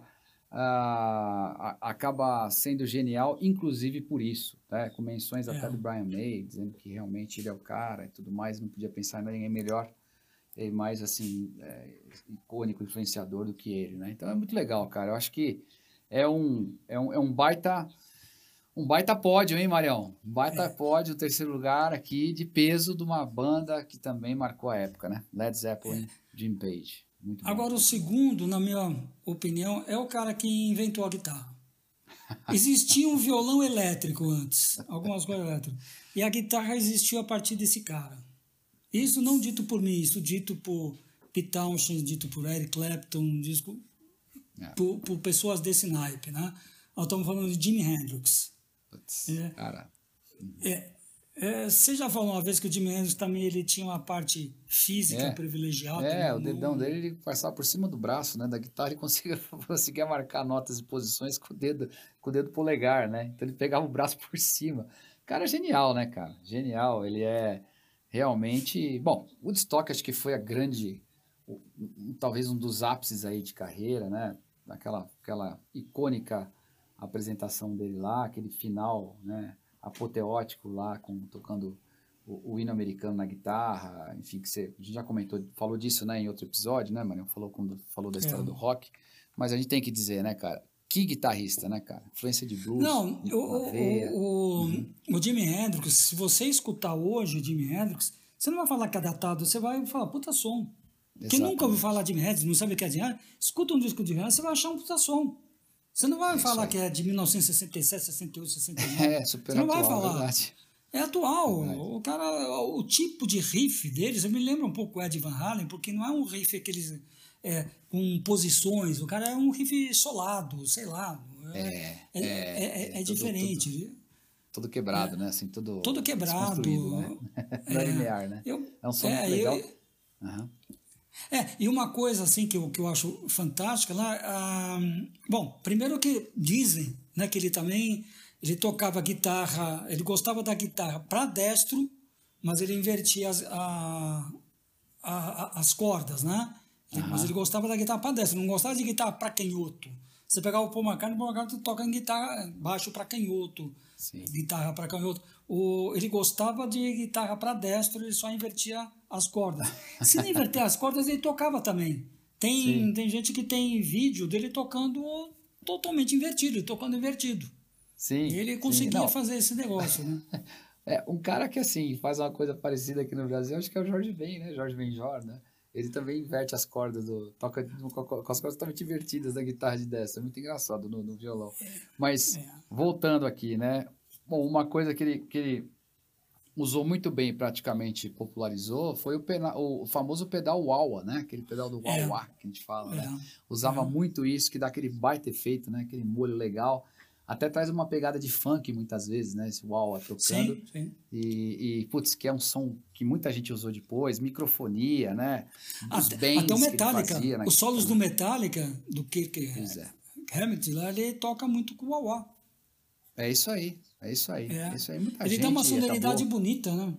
uh, acaba sendo genial, inclusive por isso, né? Com menções até é. do Brian May, dizendo que realmente ele é o cara e tudo mais, não podia pensar em ninguém melhor e mais, assim, é, icônico, influenciador do que ele, né? Então é muito legal, cara. Eu acho que é um, é um, é um baita um baita pódio, hein, Marião? Um baita é. pódio, terceiro lugar aqui, de peso de uma banda que também marcou a época, né? Led Zeppelin, é. Jim Page. Muito Agora, bom. o segundo, na minha opinião, é o cara que inventou a guitarra. Existia um violão elétrico antes, algumas coisas elétricas. E a guitarra existiu a partir desse cara. Isso não dito por mim, isso dito por Pete Townshend, dito por Eric Clapton, disco, é. por, por pessoas desse naipe, né? Nós estamos falando de Jimi Hendrix. Putz, é, cara. É, é, você já falou uma vez que o Jimi Hendrix também ele tinha uma parte física é, privilegiada. É, o dedão dele ele passava por cima do braço, né, da guitarra e conseguia, conseguia marcar notas e posições com o dedo, com o dedo polegar, né? Então ele pegava o braço por cima. Cara, genial, né, cara? Genial. Ele é realmente, bom, o Woodstock acho que foi a grande talvez um dos ápices aí de carreira, né? Aquela, aquela icônica apresentação dele lá, aquele final, né? Apoteótico lá, com, tocando o, o hino americano na guitarra, enfim, que você, a gente já comentou, falou disso, né, em outro episódio, né, Marinho? Falou, quando falou da história é. do rock, mas a gente tem que dizer, né, cara, que guitarrista, né, cara? Influência de blues. Não, o, o, o, uhum. o Jimi Hendrix, se você escutar hoje o Jimi Hendrix, você não vai falar que é datado, você vai falar, puta som. Exatamente. Quem nunca ouviu falar de Jimi Hendrix, não sabe o que é Jimi Hendrix, escuta um disco de Jimi Hendrix, você vai achar um puta som. Você não vai é falar que é de 1967, 68, 69. É, super Você não atual, vai falar. Verdade. É atual. Verdade. O cara, o tipo de riff deles, eu me lembro um pouco o Ed Van Halen, porque não é um riff aqueles é, com posições, o cara é um riff solado, sei lá. É, é, é, é, é diferente. Tudo, tudo, quebrado, né? Assim, tudo, tudo quebrado. Né? Não é linear, né? Eu, é um som legal. Eu, uhum. É, e uma coisa assim que eu, que eu acho fantástica lá, ah, bom, primeiro que dizem né, que ele também ele tocava guitarra, ele gostava da guitarra para destro, mas ele invertia as, a, a, as cordas, né? Uhum. Mas ele gostava da guitarra para destro, não gostava de guitarra para canhoto. Você pegava o Paul McCartney, o Paul McCartney toca em guitarra baixo para canhoto, Sim. guitarra para canhoto. O, ele gostava de guitarra para destro, ele só invertia as cordas. Se não inverter as cordas, ele tocava também. Tem, tem gente que tem vídeo dele tocando totalmente invertido, tocando invertido. Sim. E ele conseguia sim, fazer esse negócio, né? é, um cara que, assim, faz uma coisa parecida aqui no Brasil, acho que é o Jorge Ben, né? Jorge Benjor, né? Ele também inverte as cordas, do, toca com, as cordas totalmente invertidas da guitarra de dessa. É muito engraçado no, no violão. É, Mas, é. voltando aqui, né? Bom, uma coisa que ele, que ele usou muito bem, praticamente popularizou, foi o, pena, o famoso pedal wah né? Aquele pedal do wah, -wah que a gente fala, né? é. Usava é. muito isso, que dá aquele baita efeito, né? Aquele molho legal. Até traz uma pegada de funk muitas vezes, né? Esse wah tocando. Sim, sim. E, e, putz, que é um som que muita gente usou depois, microfonia, né? Até, até o Metallica, fazia, né? os solos do Metallica, do Kirk é. Hammett, lá ele toca muito com o wah É isso aí. É isso aí. É. Isso aí. Muita Ele gente tem uma sonoridade acabou... bonita, né?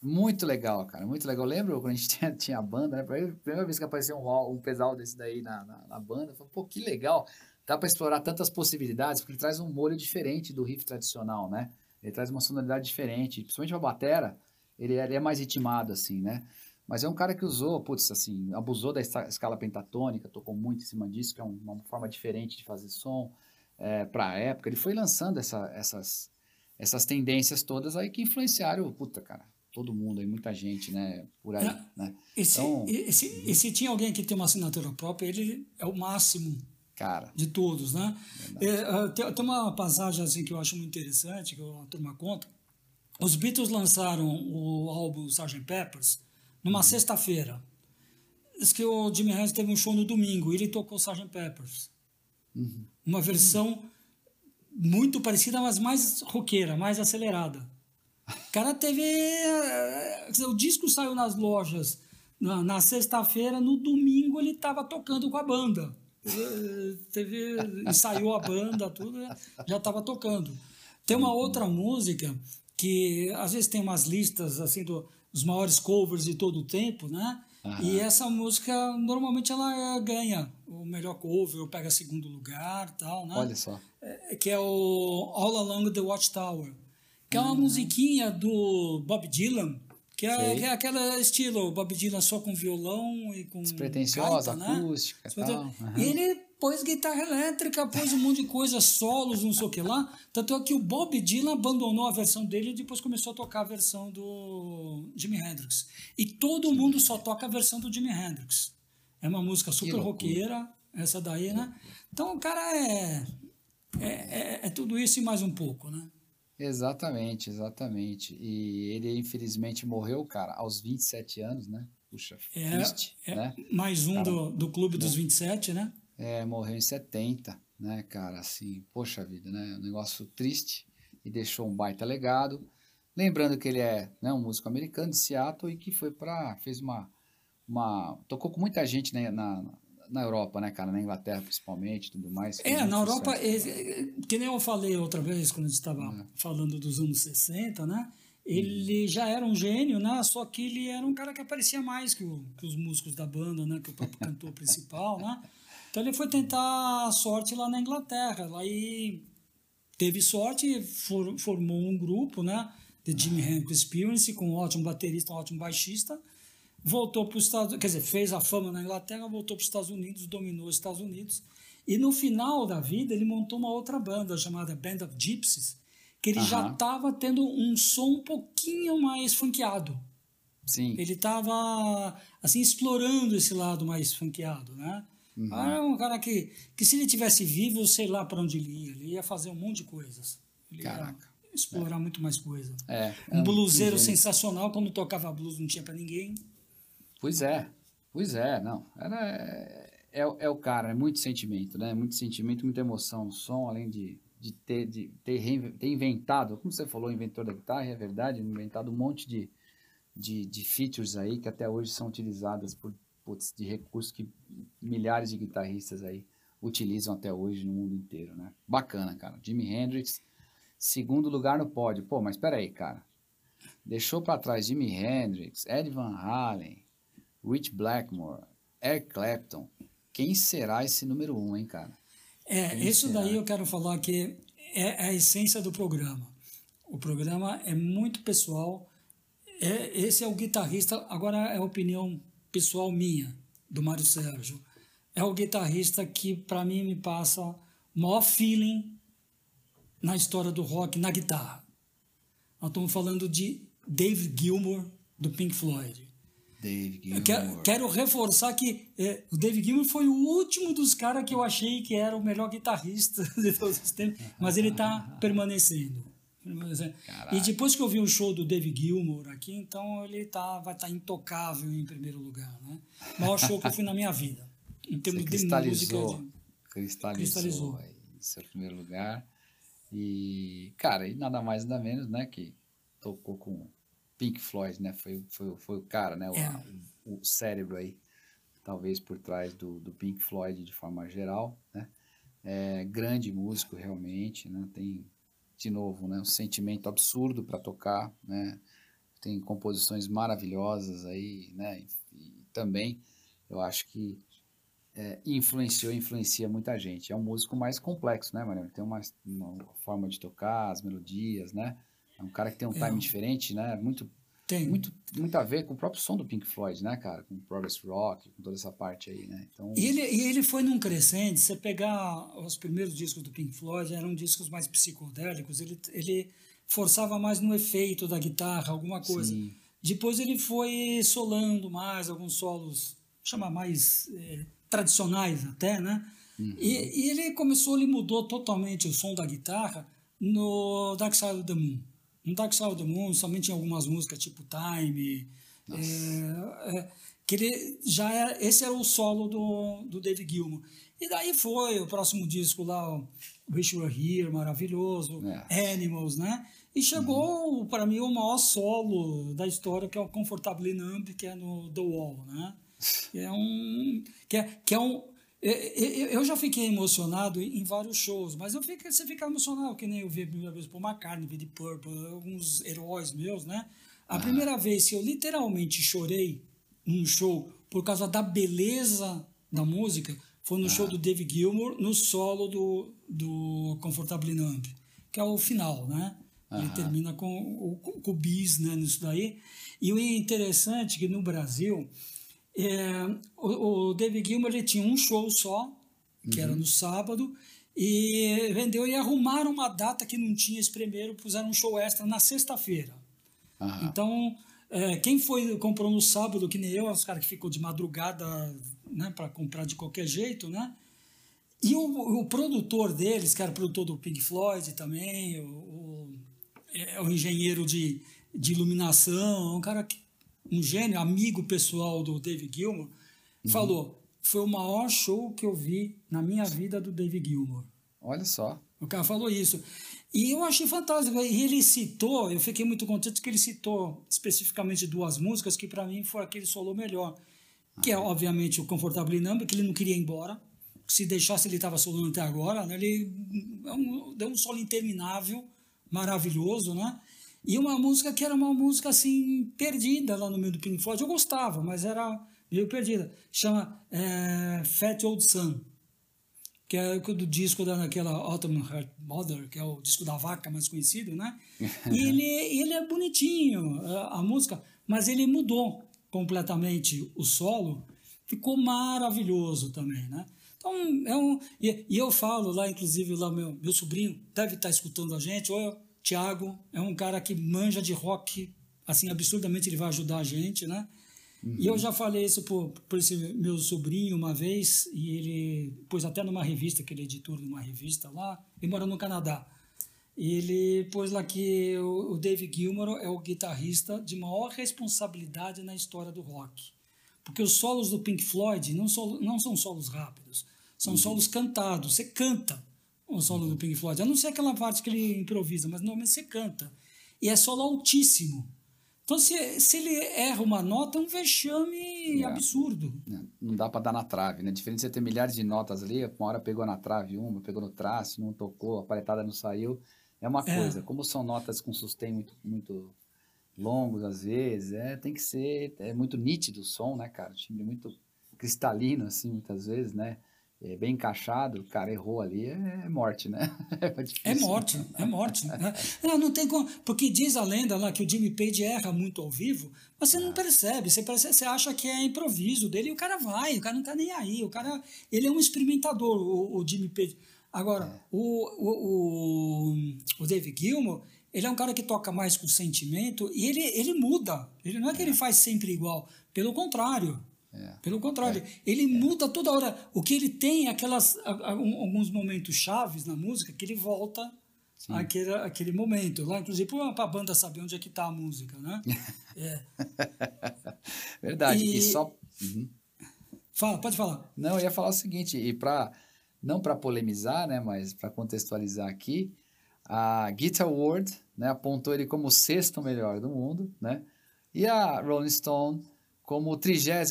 Muito legal, cara. Muito legal. Eu lembro quando a gente tinha, tinha a banda, né? A primeira vez que apareceu um, um pedal desse daí na, na, na banda, eu falei, pô, que legal. Dá para explorar tantas possibilidades, porque ele traz um molho diferente do riff tradicional, né? Ele traz uma sonoridade diferente. Principalmente a batera, ele, ele é mais ritmado, assim, né? Mas é um cara que usou, putz, assim, abusou da escala pentatônica, tocou muito em cima disso, que é uma forma diferente de fazer som é, para a época, ele foi lançando essa, essas, essas tendências todas aí que influenciaram, puta, cara, todo mundo aí, muita gente, né, por aí, é, né? E se, então, e, se, e se tinha alguém que tem uma assinatura própria, ele é o máximo cara. de todos, né? É, tem, tem, uma passagem assim que eu acho muito interessante, que a turma conta. Os Beatles lançaram o álbum Sgt. Peppers numa uhum. sexta-feira. Diz que o Jimmy Hendrix teve um show no domingo e ele tocou Sgt. Peppers. Uhum. Uma versão muito parecida, mas mais roqueira, mais acelerada. O cara teve. Eh, o disco saiu nas lojas na, na sexta-feira, no domingo ele estava tocando com a banda. Eh, teve, ensaiou a banda, tudo, já estava tocando. Tem uma outra música que às vezes tem umas listas assim do, dos maiores covers de todo o tempo, né? Uhum. E essa música, normalmente, ela ganha o melhor cover, ou pega segundo lugar tal, né? Olha só. É, que é o All Along the Watchtower. Que uhum. é uma musiquinha do Bob Dylan, que é, que é aquele estilo Bob Dylan só com violão e com. Despretensiosa, né? acústica e tal. Uhum. E ele pôs guitarra elétrica, pôs um monte de coisa, solos, não sei o que lá. Tanto é que o Bob Dylan abandonou a versão dele e depois começou a tocar a versão do Jimi Hendrix. E todo mundo só toca a versão do Jimi Hendrix. É uma música super roqueira, essa daí, né? Então o cara é, é, é, é tudo isso e mais um pouco, né? Exatamente, exatamente. E ele infelizmente morreu, cara, aos 27 anos, né? Puxa, é, triste, é, né? Mais um cara, do, do Clube dos 27, né? É, morreu em 70, né, cara? Assim, poxa vida, né? Um negócio triste e deixou um baita legado. Lembrando que ele é né, um músico americano de Seattle e que foi para fez uma uma tocou com muita gente né, na, na Europa, né, cara, na Inglaterra principalmente, tudo mais. É, na Europa, é, que nem eu falei outra vez quando a gente estava é. falando dos anos 60, né? ele já era um gênio, né? Só que ele era um cara que aparecia mais que, o, que os músicos da banda, né? Que o próprio cantor principal, né? Então ele foi tentar a sorte lá na Inglaterra. Lá e teve sorte, for, formou um grupo, né? The Jimi Hendrix Experience, com um ótimo baterista, um ótimo baixista. Voltou para os Estados Unidos, quer dizer, fez a fama na Inglaterra, voltou para os Estados Unidos, dominou os Estados Unidos. E no final da vida ele montou uma outra banda chamada Band of Gypsies, que ele uh -huh. já estava tendo um som um pouquinho mais funkeado. Sim. Ele estava assim explorando esse lado mais funkeado, né? Uhum. Era um cara que, que se ele tivesse vivo, sei lá para onde ele ia. Ele ia fazer um monte de coisas. Ele Caraca. ia explorar é. muito mais coisa. É, um bluseiro sensacional. Quando tocava blues não tinha para ninguém. Pois é. Pois é. Não. Era, é, é, é, o cara. É muito sentimento, né? Muito sentimento, muita emoção no som, além de, de, ter, de ter, ter inventado, como você falou, inventor da guitarra, é verdade, inventado um monte de, de, de features aí que até hoje são utilizadas por putz, de recursos que milhares de guitarristas aí utilizam até hoje no mundo inteiro, né? Bacana, cara. Jimi Hendrix, segundo lugar no pódio. Pô, mas espera aí, cara. Deixou para trás Jimi Hendrix, Ed Van Halen, Rich Blackmore, Eric Clapton. Quem será esse número um, hein, cara? É, Quem isso será? daí eu quero falar que é a essência do programa. O programa é muito pessoal. É, esse é o guitarrista. Agora é a opinião pessoal minha, do Mário Sérgio. É o guitarrista que, para mim, me passa o maior feeling na história do rock na guitarra. Nós estamos falando de Dave Gilmour, do Pink Floyd. Dave. Quero, quero, reforçar que é, o Dave Gilmour foi o último dos caras que eu achei que era o melhor guitarrista de todos os tempos, mas ele está permanecendo. E depois que eu vi o show do David Gilmour aqui, então ele tá, vai estar tá intocável em primeiro lugar. Né? O maior show que eu fui na minha vida. Em termos de música. De, cristalizou, cristalizou. Seu primeiro lugar. E, cara, e nada mais nada menos, né, que tocou com Pink Floyd, né? Foi, foi, foi o cara, né? O, é. o, o cérebro aí, talvez por trás do, do Pink Floyd de forma geral, né? É, grande músico realmente, né? Tem de novo, né, um sentimento absurdo para tocar, né? Tem composições maravilhosas aí, né? E, também eu acho que é, influenciou, influencia muita gente. É um músico mais complexo, né, Mariana? Tem uma, uma, forma de tocar, as melodias, né? É um cara que tem um time é. diferente, né? Muito tem. Muito, muito a ver com o próprio som do Pink Floyd, né, cara? Com o Progress Rock, com toda essa parte aí, né? Então... E, ele, e ele foi num crescente. Você pegar os primeiros discos do Pink Floyd, eram discos mais psicodélicos. Ele, ele forçava mais no efeito da guitarra, alguma coisa. Sim. Depois ele foi solando mais, alguns solos, chamar mais é, tradicionais até, né? Uhum. E, e ele começou, ele mudou totalmente o som da guitarra no Dark Side of the Moon. Dark Side of the Moon somente em algumas músicas tipo Time. É, é, que ele já era, esse era o solo do, do David Gilmour. E daí foi o próximo disco lá, o Wish You Were Here, maravilhoso, é. Animals, né? E chegou, uhum. para mim, o maior solo da história, que é o Comfortably Numb, que é no The Wall, né? Que é um, que é, que é um, eu já fiquei emocionado em vários shows, mas eu fico, você fica emocionado, que nem eu vi a primeira vez por McCartney, vi de Purple, alguns heróis meus, né? A ah. primeira vez que eu literalmente chorei num show por causa da beleza da música foi no ah. show do Dave Gilmour, no solo do, do Comfortable Numb, que é o final, né? Ele termina com o, com o bis, né, nisso daí. E o interessante é que no Brasil é, o, o, David Gilmour ele tinha um show só, que uhum. era no sábado, e vendeu e arrumaram uma data que não tinha esse primeiro, puseram um show extra na sexta-feira. Uhum. Então, é, quem foi comprou no sábado, que nem eu, os caras que ficou de madrugada né, para comprar de qualquer jeito, né? E o, o, produtor deles, que era produtor do Pink Floyd também, o, o, é, o engenheiro de, de iluminação, um cara que um gênio, amigo pessoal do David Gilmour, uhum. falou: foi o maior show que eu vi na minha vida do David Gilmour. Olha só. O cara falou isso. E eu achei fantástico. E ele citou, eu fiquei muito contente que ele citou especificamente duas músicas que para mim foi aquele solo melhor. Que é, ah. obviamente, o Comfortable Number, que ele não queria ir embora. Se deixasse, ele estava solando até agora. Né? Ele é um, deu um solo interminável, maravilhoso, né? E uma música que era uma música assim, perdida lá no meio do Pink Floyd. Eu gostava, mas era meio perdida. Chama é, Fat Old Sun, que é do disco daquela Autumn Heart Mother, que é o disco da vaca mais conhecido, né? E ele, ele é bonitinho, a música, mas ele mudou completamente o solo, ficou maravilhoso também, né? Então, é um, e, e eu falo lá, inclusive, lá meu, meu sobrinho deve estar escutando a gente, ou Tiago é um cara que manja de rock, assim, absurdamente ele vai ajudar a gente, né? Uhum. E eu já falei isso por, por esse meu sobrinho uma vez, e ele pôs até numa revista, que ele é editor de uma revista lá, ele mora no Canadá. E ele pôs lá que o, o Dave Gilmour é o guitarrista de maior responsabilidade na história do rock. Porque os solos do Pink Floyd não, solo, não são solos rápidos, são uhum. solos cantados. Você canta o solo do Pink Floyd. A não ser aquela parte que ele improvisa, mas normalmente você canta. E é solo altíssimo. Então, se, se ele erra uma nota, é um vexame é. absurdo. É. Não dá para dar na trave, né? Diferente de você ter milhares de notas ali, uma hora pegou na trave uma, pegou no traço, não tocou, a paletada não saiu. É uma é. coisa. Como são notas com sustain muito, muito longos, às vezes, é, tem que ser... É muito nítido o som, né, cara? O timbre muito cristalino, assim, muitas vezes, né? É, bem encaixado, o cara errou ali, é, é morte, né? É, é morte, é morte. Né? Não, não tem como, porque diz a lenda lá que o Jimmy Page erra muito ao vivo, mas você não ah. percebe, você, percebe, você acha que é improviso dele e o cara vai, o cara não tá nem aí, o cara, ele é um experimentador, o, o Jimmy Page. Agora, é. o, o, o, o David Gilmour, ele é um cara que toca mais com sentimento e ele, ele muda, ele não é que ele é. faz sempre igual, pelo contrário, é. Pelo contrário, é. ele é. muda toda hora. O que ele tem é aquelas, alguns momentos chaves na música que ele volta àquele, àquele momento. Lá, inclusive, para a banda saber onde é que está a música, né? é. Verdade. E, e só... Uhum. Fala, pode falar. Não, eu ia falar o seguinte, e para não para polemizar, né, mas para contextualizar aqui, a Guitar World né, apontou ele como o sexto melhor do mundo, né? E a Rolling Stone como o 36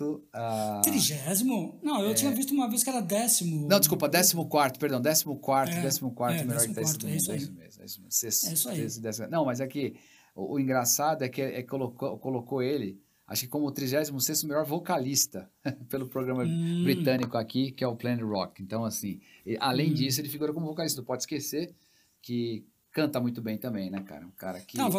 uh, Trigésimo? Não, eu é... tinha visto uma vez que era décimo. Não, desculpa, décimo quarto, perdão, décimo quarto, é, décimo quarto é, melhor guitarrista do mundo. É isso aí. É isso mesmo. É isso aí. Décimo, não, mas é que o, o engraçado é que é, colocou, colocou ele, acho que como o 36 melhor vocalista pelo programa hum. britânico aqui, que é o Planet Rock. Então, assim, além hum. disso, ele figura como vocalista. Não pode esquecer que canta muito bem também, né, cara? Um cara que Não,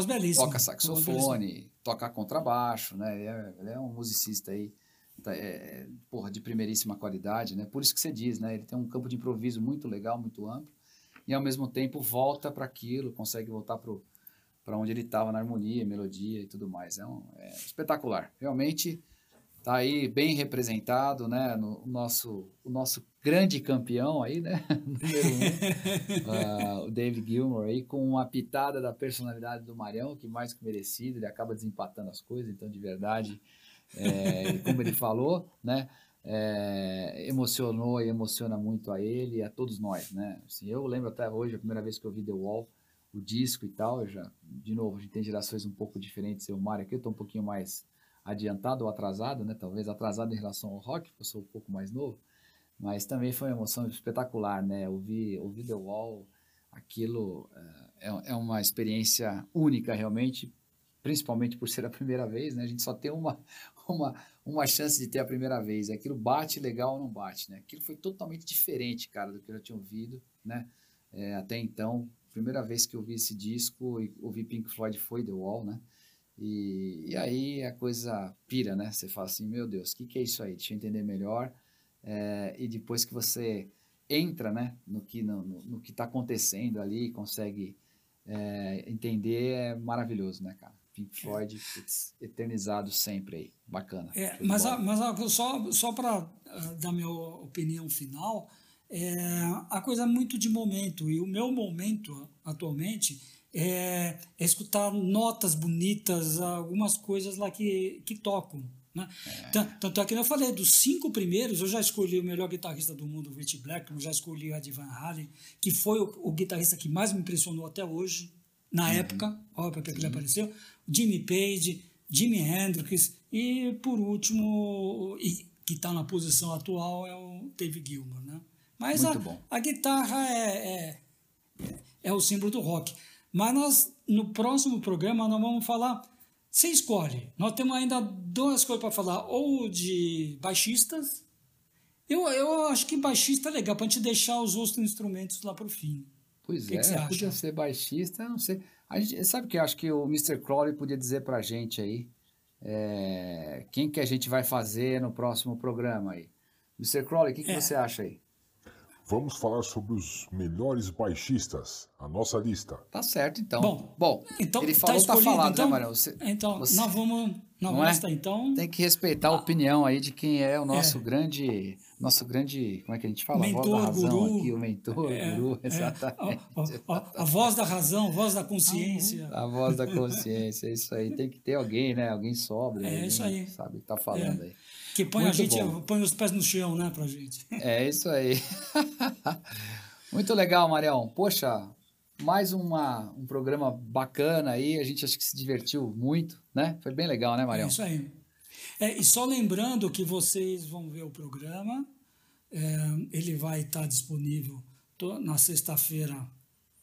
toca saxofone, toca contrabaixo, né? Ele é, ele é um musicista aí, tá, é, porra, de primeiríssima qualidade, né? Por isso que você diz, né? Ele tem um campo de improviso muito legal, muito amplo, e ao mesmo tempo volta para aquilo, consegue voltar para onde ele estava na harmonia, melodia e tudo mais. É, um, é espetacular. Realmente tá aí bem representado, né? No, o, nosso, o nosso grande campeão aí, né? Número um, uh, o David Gilmour aí, com uma pitada da personalidade do Marião, que mais que merecido, ele acaba desempatando as coisas, então de verdade, é, como ele falou, né? É, emocionou e emociona muito a ele e a todos nós, né? Assim, eu lembro até hoje, a primeira vez que eu vi The Wall, o disco e tal, já, de novo, a gente tem gerações um pouco diferentes, eu, Mário aqui, eu tô um pouquinho mais adiantado ou atrasado, né? Talvez atrasado em relação ao rock, porque eu sou um pouco mais novo, mas também foi uma emoção espetacular, né? Ouvir, ouvir The Wall, aquilo é, é uma experiência única realmente, principalmente por ser a primeira vez, né? A gente só tem uma, uma, uma chance de ter a primeira vez. Aquilo bate legal ou não bate, né? Aquilo foi totalmente diferente, cara, do que eu já tinha ouvido, né? É, até então, primeira vez que eu vi esse disco e ouvi Pink Floyd foi The Wall, né? E, e aí a coisa pira, né? Você fala assim, meu Deus, o que, que é isso aí? Deixa eu entender melhor. É, e depois que você entra, né, no que no, no que está acontecendo ali, consegue é, entender, é maravilhoso, né, cara? Pink é. Floyd é. eternizado sempre aí, bacana. É, mas a, mas a, só só para uh, dar minha opinião final, é a coisa é muito de momento e o meu momento atualmente é, é, escutar notas bonitas, algumas coisas lá que, que tocam. Né? É. Tanto é que eu falei, dos cinco primeiros, eu já escolhi o melhor guitarrista do mundo, o Rich Blackmore, já escolhi o Ed Van Halen, que foi o, o, guitarrista que mais me impressionou até hoje, na uhum. época, óbvio que ele apareceu, Jimmy Page, Jimi Hendrix, e por último, e, que está na posição atual, é o Dave Gilmour. Né? Mas a, a, guitarra é, é, é o símbolo do rock. Mas nós, no próximo programa, nós vamos falar. Você escolhe. Nós temos ainda duas coisas para falar: ou de baixistas. Eu, eu acho que baixista é legal, para a gente deixar os outros instrumentos lá para o fim. Pois que é, que podia ser baixista, não sei. A gente, sabe que eu acho que o Mr. Crowley podia dizer para a gente aí é, quem que a gente vai fazer no próximo programa aí. Mr. Crowley, o que, que é. você acha aí? Vamos falar sobre os melhores baixistas, a nossa lista. Tá certo, então. Bom, Bom então, ele tá falou, tá, tá falado, né, então, né, Marião? Você, então, você... nós vamos na não lista, é? então. Tem que respeitar a opinião aí de quem é o nosso é. grande, nosso grande, como é que a gente fala? Mentor, a voz da razão guru, aqui, o mentor, é, guru, é. exatamente. A, a, a, voz da razão, a voz da consciência. A, voz da consciência, é isso aí. Tem que ter alguém, né? Alguém sobra. É isso aí. Sabe, tá falando aí. Que põe Muito a gente, bom. põe os pés no chão, né, pra gente. É isso aí. Muito legal, Marião. Poxa, mais uma, um programa bacana aí. A gente acho que se divertiu muito, né? Foi bem legal, né, Marião? É isso aí. É, e só lembrando que vocês vão ver o programa. É, ele vai estar disponível na sexta-feira.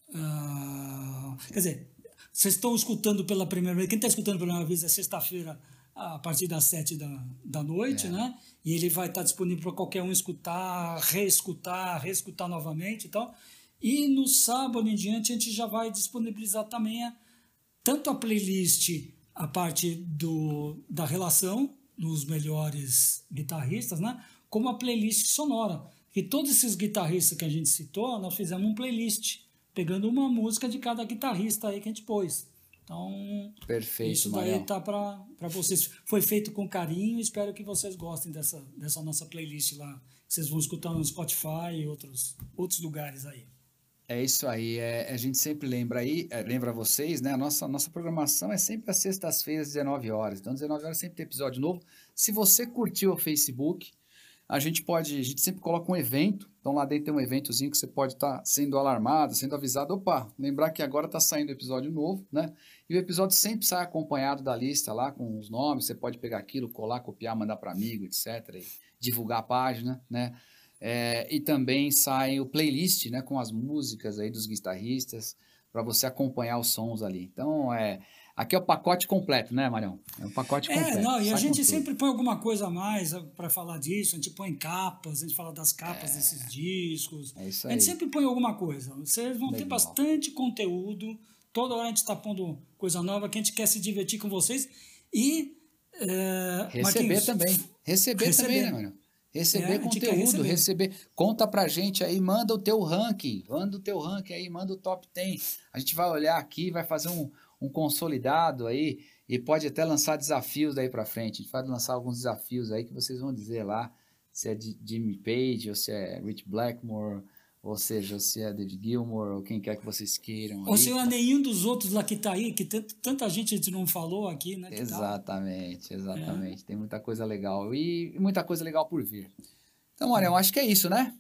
Uh, quer dizer, vocês estão escutando pela primeira vez. Quem está escutando pela primeira vez é sexta-feira a partir das sete da, da noite, é. né? E ele vai estar disponível para qualquer um escutar, reescutar, reescutar novamente e tal. E no sábado em diante a gente já vai disponibilizar também a, tanto a playlist, a parte do, da relação dos melhores guitarristas, né? Como a playlist sonora. E todos esses guitarristas que a gente citou, nós fizemos um playlist, pegando uma música de cada guitarrista aí que a gente pôs. Então, Perfeito, isso daí Marião. tá para vocês. Foi feito com carinho, espero que vocês gostem dessa, dessa nossa playlist lá. Vocês vão escutar no Spotify e outros, outros lugares aí. É isso aí, é, a gente sempre lembra aí, é, lembra vocês, né? A nossa, nossa programação é sempre às sextas-feiras, 19 horas. Então, 19 horas sempre tem episódio novo. Se você curtiu o Facebook, a gente pode, a gente sempre coloca um evento, então lá dentro tem um eventozinho que você pode estar tá sendo alarmado, sendo avisado, opa, lembrar que agora está saindo episódio novo, né? E o episódio sempre sai acompanhado da lista lá com os nomes, você pode pegar aquilo, colar, copiar, mandar para amigo, etc. Divulgar a página, né? É, e também sai o playlist, né, com as músicas aí dos guitarristas para você acompanhar os sons ali. Então, é, aqui é o pacote completo, né, Marião? É o pacote é, completo. É, não, e a gente sempre põe alguma coisa a mais para falar disso, a gente põe capas, a gente fala das capas é, desses discos. É isso aí. A gente sempre põe alguma coisa. Vocês vão Legal. ter bastante conteúdo Toda hora a gente está pondo coisa nova que a gente quer se divertir com vocês e. É, receber também. Receber, receber, também, né, mano? Receber é, conteúdo, receber. receber. Conta pra gente aí, manda o teu ranking, manda o teu ranking aí, manda o top 10. A gente vai olhar aqui, vai fazer um, um consolidado aí e pode até lançar desafios daí para frente. A gente vai lançar alguns desafios aí que vocês vão dizer lá se é de Jimmy Page ou se é Rich Blackmore ou seja, se é David Gilmour ou quem quer que vocês queiram. Ou se é nenhum dos outros lá que está aí, que tanta gente a gente não falou aqui, né? Exatamente, exatamente. É. Tem muita coisa legal e muita coisa legal por vir. Então, olha, eu acho que é isso, né?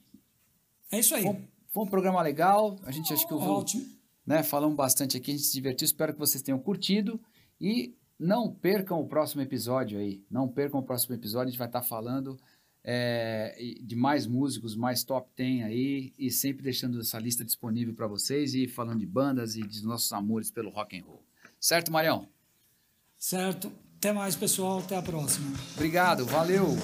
É isso aí. Foi, foi um programa legal. A gente acho que eu vou, Ótimo. Né, falamos bastante aqui, a gente se divertiu. Espero que vocês tenham curtido e não percam o próximo episódio aí. Não percam o próximo episódio, a gente vai estar falando é, de mais músicos, mais top 10 aí, e sempre deixando essa lista disponível para vocês e falando de bandas e de nossos amores pelo rock and roll. Certo, Marião? Certo. Até mais, pessoal. Até a próxima. Obrigado. Valeu.